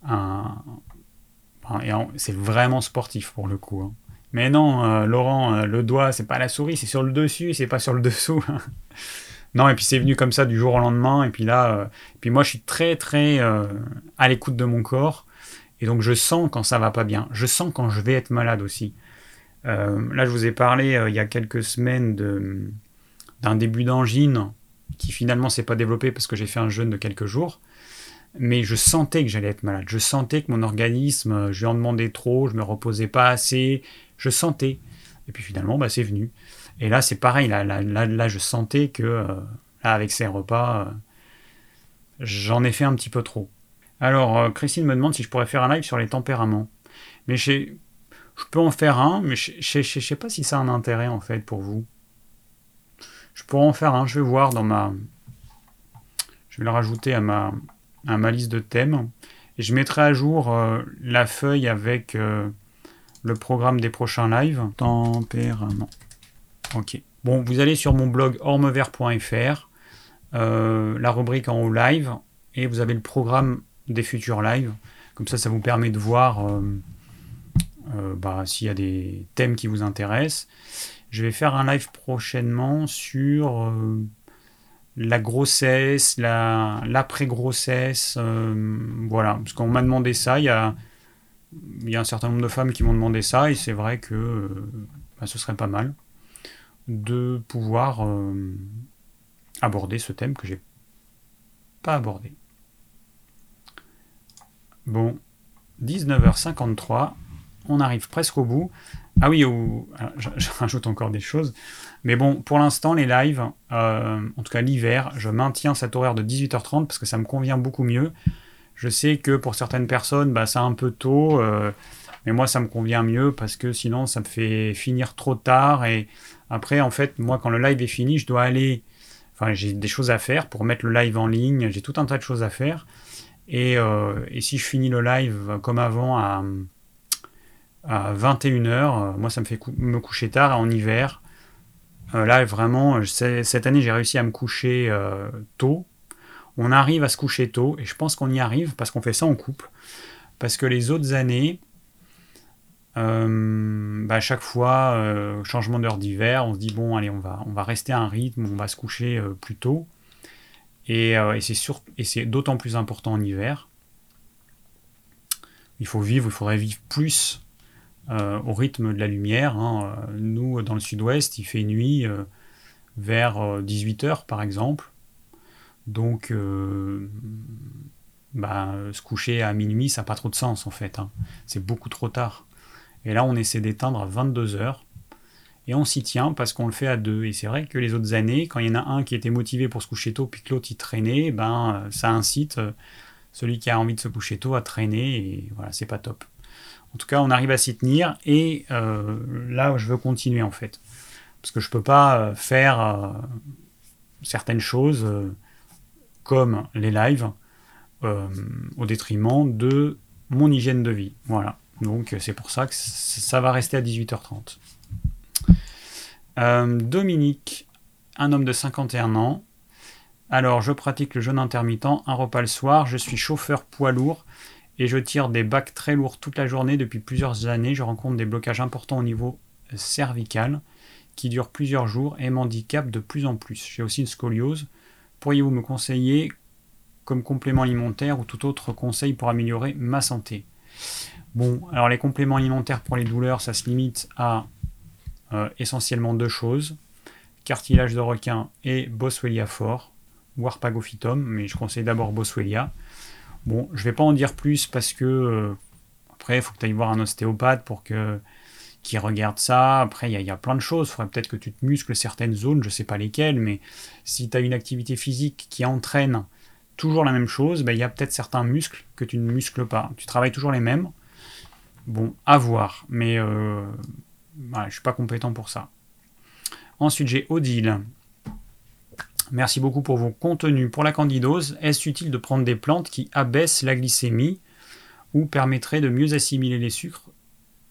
un, c'est vraiment sportif pour le coup. Hein. Mais non, euh, Laurent, euh, le doigt, c'est pas la souris, c'est sur le dessus, c'est pas sur le dessous. non, et puis c'est venu comme ça du jour au lendemain. Et puis là, euh, puis moi, je suis très, très à l'écoute de mon corps. Et donc, je sens quand ça va pas bien. Je sens quand je vais être malade aussi. Là, je vous ai parlé il y a quelques semaines d'un début d'angine qui finalement s'est pas développé parce que j'ai fait un jeûne de quelques jours mais je sentais que j'allais être malade. Je sentais que mon organisme, je lui en demandais trop, je me reposais pas assez, je sentais. Et puis finalement, bah, c'est venu. Et là, c'est pareil, là, là, là, je sentais que euh, Là, avec ces repas, euh, j'en ai fait un petit peu trop. Alors, euh, Christine me demande si je pourrais faire un live sur les tempéraments. Mais je peux en faire un, mais je ne sais pas si ça a un intérêt en fait pour vous. Je pourrais en faire un, je vais voir dans ma. Je vais le rajouter à ma, à ma liste de thèmes. Et je mettrai à jour euh, la feuille avec euh, le programme des prochains lives. Tempérament. Ok. Bon, vous allez sur mon blog ormevert.fr, euh, la rubrique en haut live, et vous avez le programme des futurs lives. Comme ça, ça vous permet de voir bah, s'il y a des thèmes qui vous intéressent. Je vais faire un live prochainement sur la grossesse, l'après-grossesse, euh, voilà, parce qu'on m'a demandé ça, il y a, un certain nombre de femmes qui m'ont demandé ça, et c'est vrai que euh, bah, ce serait pas mal de pouvoir euh, aborder ce thème que j'ai pas abordé. Bon, 19h53, on arrive presque au bout. Ah oui, je, rajoute encore des choses. Mais bon, pour l'instant, les lives, euh, en tout cas l'hiver, je maintiens cet horaire de 18h30 parce que ça me convient beaucoup mieux. Je sais que pour certaines personnes, bah, c'est un peu tôt, euh, mais moi, ça me convient mieux parce que sinon, ça me fait finir trop tard. Et après, en fait, moi, quand le live est fini, je dois aller. Enfin, j'ai des choses à faire pour mettre le live en ligne. J'ai tout un tas de choses à faire. Et, euh, et si je finis le live comme avant à à 21h. Euh, moi, ça me fait me coucher tard en hiver. Euh, là, vraiment, cette année, j'ai réussi à me coucher euh, tôt. On arrive à se coucher tôt, et je pense qu'on y arrive parce qu'on fait ça en couple. Parce que les autres années, bah, à chaque fois, changement d'heure d'hiver, on se dit bon, allez, on va, on va rester à un rythme, on va se coucher plus tôt. Et, et c'est d'autant plus important en hiver. Il faut vivre, il faudrait vivre plus euh, au rythme de la lumière. Hein. Nous, dans le sud-ouest, il fait nuit euh, vers 18h euh, par exemple. Donc, bah, se coucher à minuit, ça n'a pas trop de sens en fait. Hein. C'est beaucoup trop tard. Et là, on essaie d'éteindre à 22h. Et on s'y tient parce qu'on le fait à deux. Et c'est vrai que les autres années, quand il y en a un qui était motivé pour se coucher tôt, puis que l'autre il traînait, ben, ça incite celui qui a envie de se coucher tôt à traîner. Et voilà, c'est pas top. En tout cas, on arrive à s'y tenir et euh, là, je veux continuer en fait. Parce que je ne peux pas euh, faire euh, certaines choses comme les lives au détriment de mon hygiène de vie. Voilà. Donc c'est pour ça que ça va rester à 18h30. Dominique, un homme de 51 ans. Alors, je pratique le jeûne intermittent, un repas le soir, je suis chauffeur poids lourd et je tire des bacs très lourds toute la journée depuis plusieurs années. Je rencontre des blocages importants au niveau cervical qui durent plusieurs jours et m'handicapent de plus en plus. J'ai aussi une scoliose. Pourriez-vous me conseiller comme complément alimentaire ou tout autre conseil pour améliorer ma santé? Bon, alors les compléments alimentaires pour les douleurs, ça se limite à euh, essentiellement deux choses cartilage de requin et Boswellia fort, ou Arpagophytum, mais je conseille d'abord Boswellia. Bon, je vais pas en dire plus parce que euh, après, il faut que tu ailles voir un ostéopathe pour que qui regarde ça. Après, il y, a plein de choses. Il faudrait peut-être que tu te muscles certaines zones, je sais pas lesquelles, mais si tu as une activité physique qui entraîne toujours la même chose, ben, il y a peut-être certains muscles que tu ne muscles pas. Tu travailles toujours les mêmes. Bon, à voir, mais euh, ne je suis pas compétent pour ça. Ensuite, j'ai Odile Merci beaucoup pour vos contenus. Pour la candidose, est-ce utile de prendre des plantes qui abaissent la glycémie ou permettraient de mieux assimiler les sucres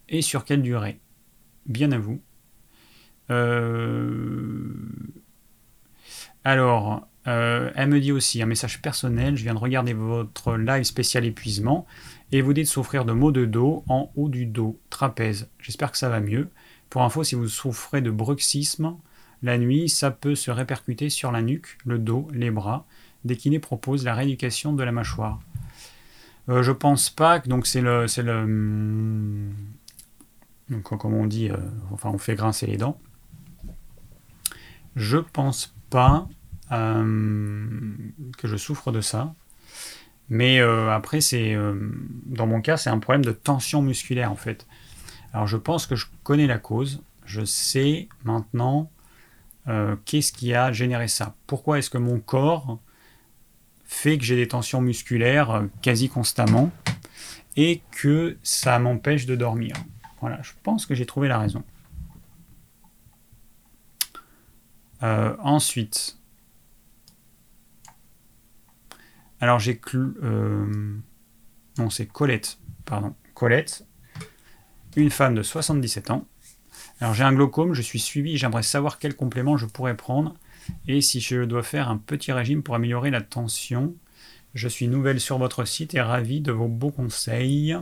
et sur quelle durée? Bien à vous. Euh, alors, euh, elle me dit aussi un message personnel. Je viens de regarder votre live spécial épuisement et vous dites souffrir de maux de dos en haut du dos, trapèze. J'espère que ça va mieux. Pour info, si vous souffrez de bruxisme, la nuit, ça peut se répercuter sur la nuque, le dos, les bras. Dékiné propose la rééducation de la mâchoire. Euh, je pense pas que donc c'est le c'est le hum, donc comme on dit euh, enfin on fait grincer les dents. Je pense pas euh, que je souffre de ça. Mais après c'est dans mon cas c'est un problème de tension musculaire en fait. Alors je pense que je connais la cause. Je sais maintenant euh, qu'est-ce qui a généré ça? Pourquoi est-ce que mon corps fait que j'ai des tensions musculaires euh, quasi constamment et que ça m'empêche de dormir? Voilà, je pense que j'ai trouvé la raison. Euh, ensuite, alors j'ai non c'est Colette, pardon, Colette, une femme de 77 ans. Alors j'ai un glaucome, je suis suivi, j'aimerais savoir quel complément je pourrais prendre et si je dois faire un petit régime pour améliorer la tension. Je suis nouvelle sur votre site et ravi de vos beaux conseils.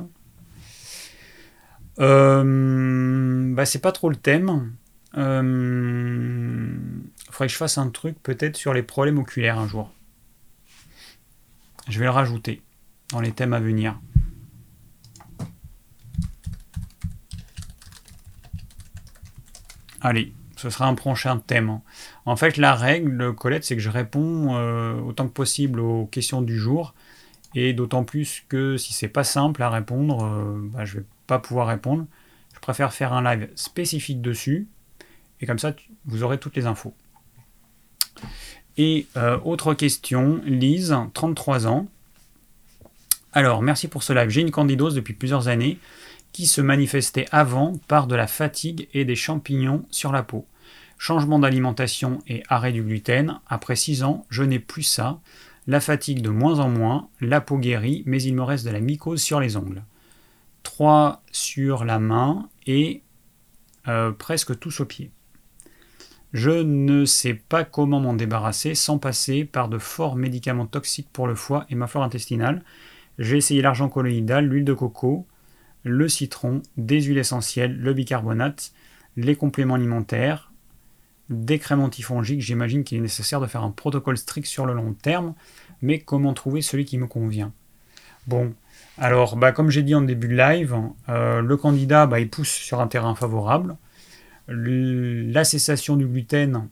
Euh, bah c'est pas trop le thème. Euh, faudrait que je fasse un truc peut-être sur les problèmes oculaires un jour. Je vais le rajouter dans les thèmes à venir. Allez, ce sera un prochain thème. En fait, la règle, Colette, c'est que je réponds euh, autant que possible aux questions du jour. Et d'autant plus que si c'est pas simple à répondre, euh, bah, je vais pas pouvoir répondre. Je préfère faire un live spécifique dessus. Et comme ça, vous aurez toutes les infos. Et euh, autre question, Lise, 33 ans. Alors, merci pour ce live. J'ai une candidose depuis plusieurs années se manifestait avant par de la fatigue et des champignons sur la peau. Changement d'alimentation et arrêt du gluten. Après 6 ans, je n'ai plus ça. La fatigue de moins en moins, la peau guérit, mais il me reste de la mycose sur les ongles. 3 sur la main et euh, presque tous aux pieds. Je ne sais pas comment m'en débarrasser sans passer par de forts médicaments toxiques pour le foie et ma flore intestinale. J'ai essayé l'argent colloïdal, l'huile de coco, le citron, des huiles essentielles, le bicarbonate, les compléments alimentaires, des crèmes antifongiques. J'imagine qu'il est nécessaire de faire un protocole strict sur le long terme, mais comment trouver celui qui me convient? Bon, alors bah, comme j'ai dit en début de live, euh, le candidat bah, il pousse sur un terrain favorable. La cessation du gluten,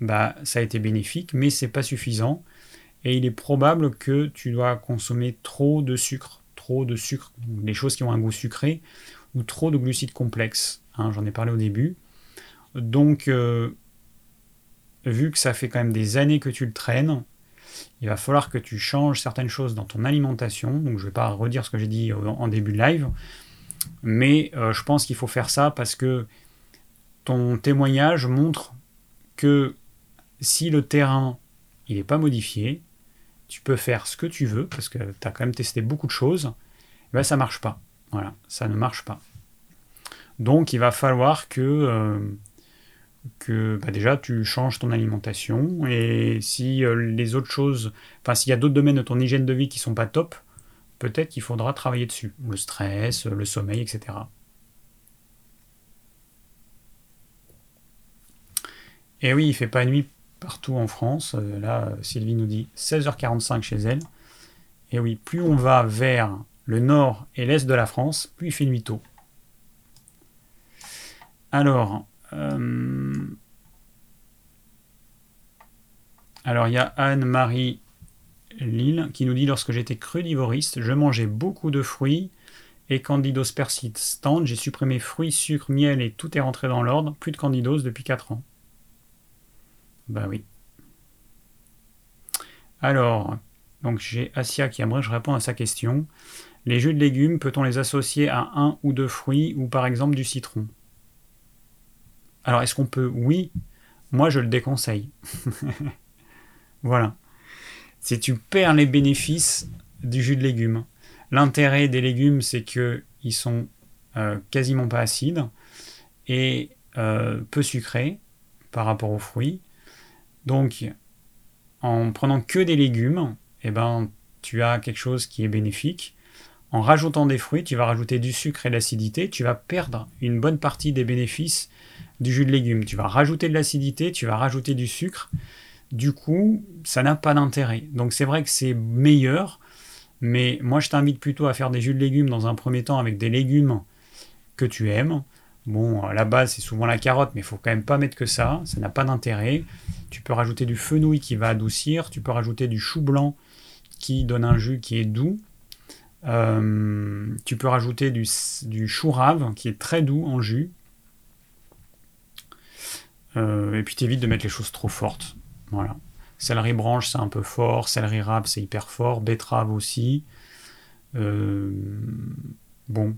bah, ça a été bénéfique, mais c'est pas suffisant. Et il est probable que tu dois consommer trop de sucre trop de sucre, des choses qui ont un goût sucré, ou trop de glucides complexes. Hein, j'en ai parlé au début. Donc, euh, vu que ça fait quand même des années que tu le traînes, il va falloir que tu changes certaines choses dans ton alimentation. Donc, je ne vais pas redire ce que j'ai dit en début de live, mais euh, je pense qu'il faut faire ça parce que ton témoignage montre que si le terrain il n'est pas modifié, tu peux faire ce que tu veux, parce que tu as quand même testé beaucoup de choses, ben ça marche pas. Voilà, ça ne marche pas. Donc il va falloir que, euh, que bah, déjà tu changes ton alimentation, et si euh, les autres choses, enfin s'il y a d'autres domaines de ton hygiène de vie qui sont pas top, peut-être qu'il faudra travailler dessus. Le stress, le sommeil, etc. Et oui, il fait pas nuit partout en France. Euh, là, Sylvie nous dit 16h45 chez elle. Et oui, plus on va vers le nord et l'est de la France, plus il fait nuit tôt. Alors, euh, alors il y a Anne-Marie Lille qui nous dit lorsque j'étais crudivoriste, je mangeais beaucoup de fruits et candidose persistante. J'ai supprimé fruits, sucre, miel et tout est rentré dans l'ordre. Plus de candidose depuis 4 ans. Bah oui. Alors, donc j'ai Asia qui aimerait que je réponde à sa question. Les jus de légumes, peut-on les associer à un ou deux fruits ou par exemple du citron? Alors est-ce qu'on peut? Oui. Moi je le déconseille. voilà. Si tu perds les bénéfices du jus de légumes. L'intérêt des légumes, c'est qu'ils sont euh, quasiment pas acides et euh, peu sucrés par rapport aux fruits. Donc, en prenant que des légumes, eh ben, tu as quelque chose qui est bénéfique. En rajoutant des fruits, tu vas rajouter du sucre et de l'acidité, tu vas perdre une bonne partie des bénéfices du jus de légumes. Tu vas rajouter de l'acidité, tu vas rajouter du sucre. Du coup, ça n'a pas d'intérêt. Donc c'est vrai que c'est meilleur, mais moi je t'invite plutôt à faire des jus de légumes dans un premier temps avec des légumes que tu aimes. Bon, la base, c'est souvent la carotte, mais il faut quand même pas mettre que ça, ça n'a pas d'intérêt. Tu peux rajouter du fenouil qui va adoucir, tu peux rajouter du chou blanc qui donne un jus qui est doux. Euh, tu peux rajouter du, chou rave qui est très doux en jus. et puis t'évites de mettre les choses trop fortes. Voilà. Céleri branche, c'est un peu fort. Céleri râpe, c'est hyper fort. Betterave aussi. bon,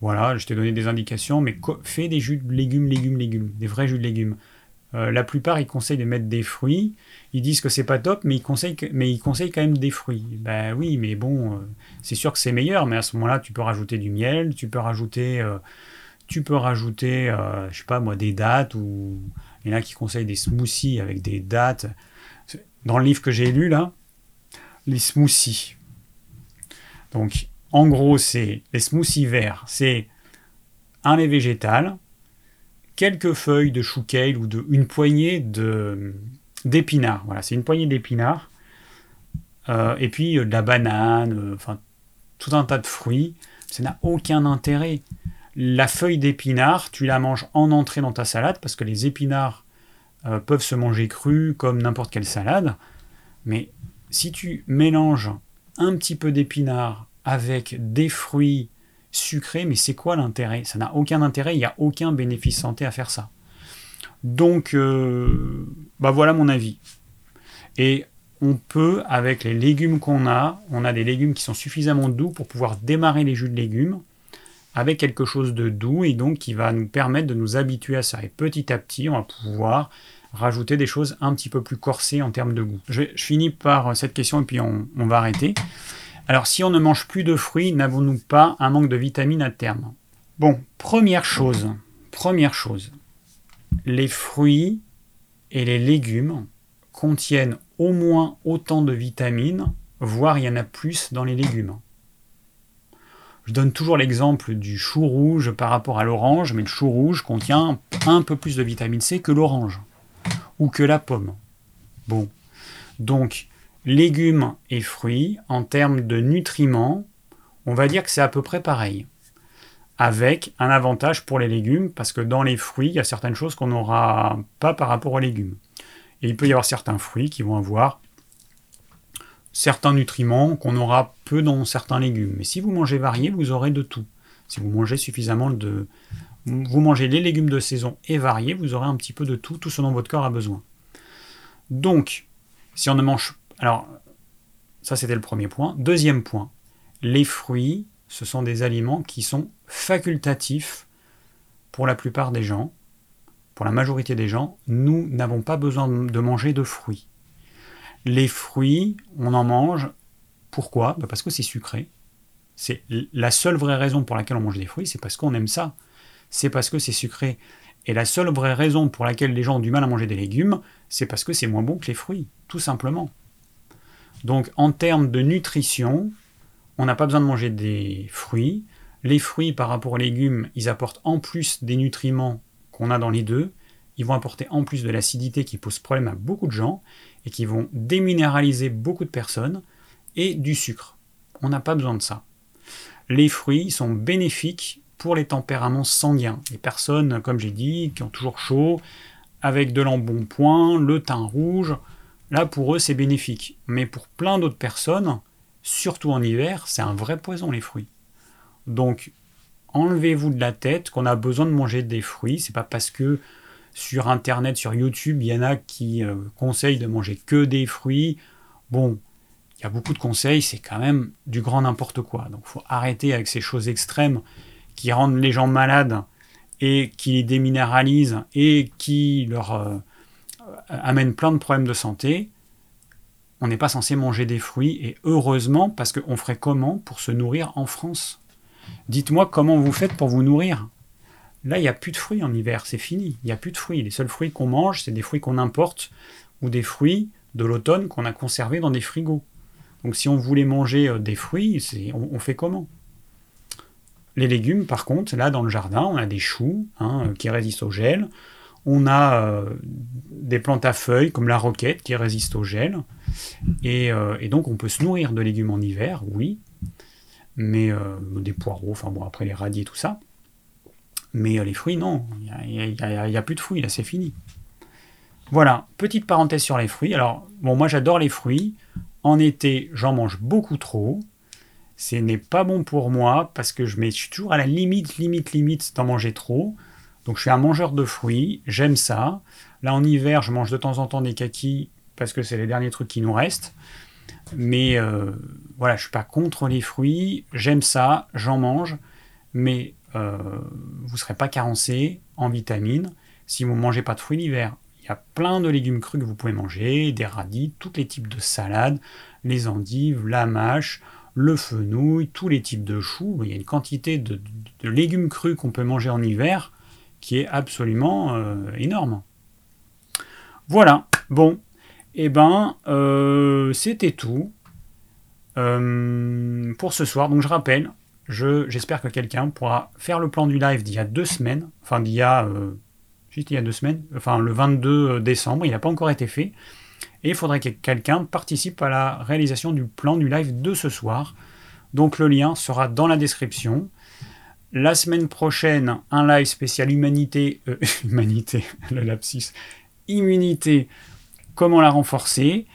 voilà, je t'ai donné des indications, mais fais des jus de légumes, légumes, légumes, des vrais jus de légumes. Euh, la plupart, ils conseillent de mettre des fruits. Ils disent que c'est pas top, mais ils conseillent, mais ils conseillent quand même des fruits. Ben oui, mais bon, euh, c'est sûr que c'est meilleur, mais à ce moment-là, tu peux rajouter du miel, tu peux rajouter, euh, tu peux rajouter, je sais pas moi, des dattes ou il y en a qui conseillent des smoothies avec des dattes. Dans le livre que j'ai lu là, les smoothies. Donc, en gros, c'est les smoothies verts, c'est un lait végétal, quelques feuilles de chou ou de, une poignée de, d'épinards. Voilà, c'est une poignée d'épinards. Euh, et puis euh, de la banane, euh, enfin tout un tas de fruits. Ça n'a aucun intérêt. La feuille d'épinard, tu la manges en entrée dans ta salade parce que les épinards peuvent se manger crus comme n'importe quelle salade. Mais si tu mélanges un petit peu d'épinards avec des fruits sucré, mais c'est quoi l'intérêt? Ça n'a aucun intérêt, il n'y a aucun bénéfice santé à faire ça. Donc, euh, bah voilà mon avis. Et on peut, avec les légumes qu'on a, on a des légumes qui sont suffisamment doux pour pouvoir démarrer les jus de légumes avec quelque chose de doux et donc qui va nous permettre de nous habituer à ça. Et petit à petit, on va pouvoir rajouter des choses un petit peu plus corsées en termes de goût. Je, finis par cette question et puis on va arrêter. Alors si on ne mange plus de fruits, n'avons-nous pas un manque de vitamines à terme? Bon, première chose, première chose, les fruits et les légumes contiennent au moins autant de vitamines, voire il y en a plus dans les légumes. Je donne toujours l'exemple du chou rouge par rapport à l'orange, mais le chou rouge contient un peu plus de vitamine C que l'orange ou que la pomme. Bon, donc légumes et fruits, en termes de nutriments, on va dire que c'est à peu près pareil. Avec un avantage pour les légumes, parce que dans les fruits, il y a certaines choses qu'on n'aura pas par rapport aux légumes. Et il peut y avoir certains fruits qui vont avoir certains nutriments qu'on aura peu dans certains légumes. Mais si vous mangez varié, vous aurez de tout. Si vous mangez suffisamment de... Vous mangez les légumes de saison et variés, vous aurez un petit peu de tout, tout ce dont votre corps a besoin. Donc, si on ne mange alors, ça c'était le premier point. Deuxième point, les fruits, ce sont des aliments qui sont facultatifs pour la plupart des gens. Pour la majorité des gens, nous n'avons pas besoin de manger de fruits. Les fruits, on en mange. Pourquoi? Bah, Parce que c'est sucré. C'est la seule vraie raison pour laquelle on mange des fruits, c'est parce qu'on aime ça. C'est parce que c'est sucré. Et la seule vraie raison pour laquelle les gens ont du mal à manger des légumes, c'est parce que c'est moins bon que les fruits, tout simplement. Donc en termes de nutrition, on n'a pas besoin de manger des fruits. Les fruits par rapport aux légumes, ils apportent en plus des nutriments qu'on a dans les deux. Ils vont apporter en plus de l'acidité qui pose problème à beaucoup de gens et qui vont déminéraliser beaucoup de personnes et du sucre. On n'a pas besoin de ça. Les fruits sont bénéfiques pour les tempéraments sanguins. Les personnes, comme j'ai dit, qui ont toujours chaud, avec de l'embonpoint, le teint rouge, Là, pour eux, c'est bénéfique. Mais pour plein d'autres personnes, surtout en hiver, c'est un vrai poison, les fruits. Donc, enlevez-vous de la tête qu'on a besoin de manger des fruits. C'est pas parce que sur Internet, sur YouTube, il y en a qui euh, conseillent de manger que des fruits. Bon, il y a beaucoup de conseils, c'est quand même du grand n'importe quoi. Donc, faut arrêter avec ces choses extrêmes qui rendent les gens malades et qui les déminéralisent et qui leur... Euh, amène plein de problèmes de santé. On n'est pas censé manger des fruits, et heureusement, parce qu'on ferait comment pour se nourrir en France? Dites-moi comment vous faites pour vous nourrir. Là, il n'y a plus de fruits en hiver, c'est fini. Il n'y a plus de fruits. Les seuls fruits qu'on mange, c'est des fruits qu'on importe ou des fruits de l'automne qu'on a conservés dans des frigos. Donc si on voulait manger euh, des fruits, on, fait comment? Les légumes, par contre, là dans le jardin, on a des choux hein, qui résistent au gel. On a euh, des plantes à feuilles comme la roquette qui résiste au gel. Euh, et, donc on peut se nourrir de légumes en hiver, oui. Mais euh, des poireaux, enfin bon, après les radis et tout ça. Mais les fruits, non. Il n'y a, plus de fruits, là, c'est fini. Voilà, petite parenthèse sur les fruits. Alors, bon, moi j'adore les fruits. En été, j'en mange beaucoup trop. Ce n'est pas bon pour moi parce que je suis toujours à la limite, limite, limite d'en manger trop. Donc je suis un mangeur de fruits, j'aime ça. Là en hiver, je mange de temps en temps des kakis parce que c'est les derniers trucs qui nous restent. Mais euh, voilà, je suis pas contre les fruits, j'aime ça, j'en mange, mais euh, vous serez pas carencé en vitamines si vous mangez pas de fruits l'hiver. Il y a plein de légumes crus que vous pouvez manger, des radis, tous les types de salades, les endives, la mâche, le fenouil, tous les types de choux. Il y a une quantité de légumes crus qu'on peut manger en hiver qui est absolument euh, énorme. Voilà, bon, et eh ben euh, c'était tout euh, pour ce soir. Donc je rappelle, j'espère que quelqu'un pourra faire le plan du live d'il y a deux semaines, enfin d'il y a juste il y a deux semaines, enfin le 22 décembre, il n'a pas encore été fait. Et il faudrait que quelqu'un participe à la réalisation du plan du live de ce soir. Donc le lien sera dans la description. La semaine prochaine, un live spécial humanité, euh, humanité, le lapsus, immunité, comment la renforcer.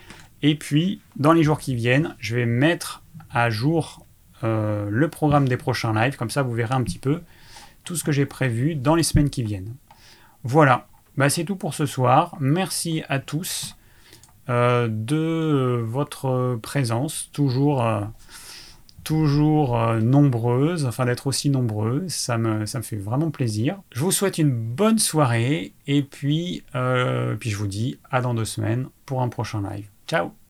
Et puis, dans les jours qui viennent, je vais mettre à jour euh, le programme des prochains lives. Comme ça, vous verrez un petit peu tout ce que j'ai prévu dans les semaines qui viennent. Voilà, bah, c'est tout pour ce soir. Merci à tous euh, de votre présence, toujours toujours euh, nombreuses, enfin d'être aussi me, ça me fait vraiment plaisir. Je vous souhaite une bonne soirée et puis, euh, puis je vous dis à dans deux semaines pour un prochain live. Ciao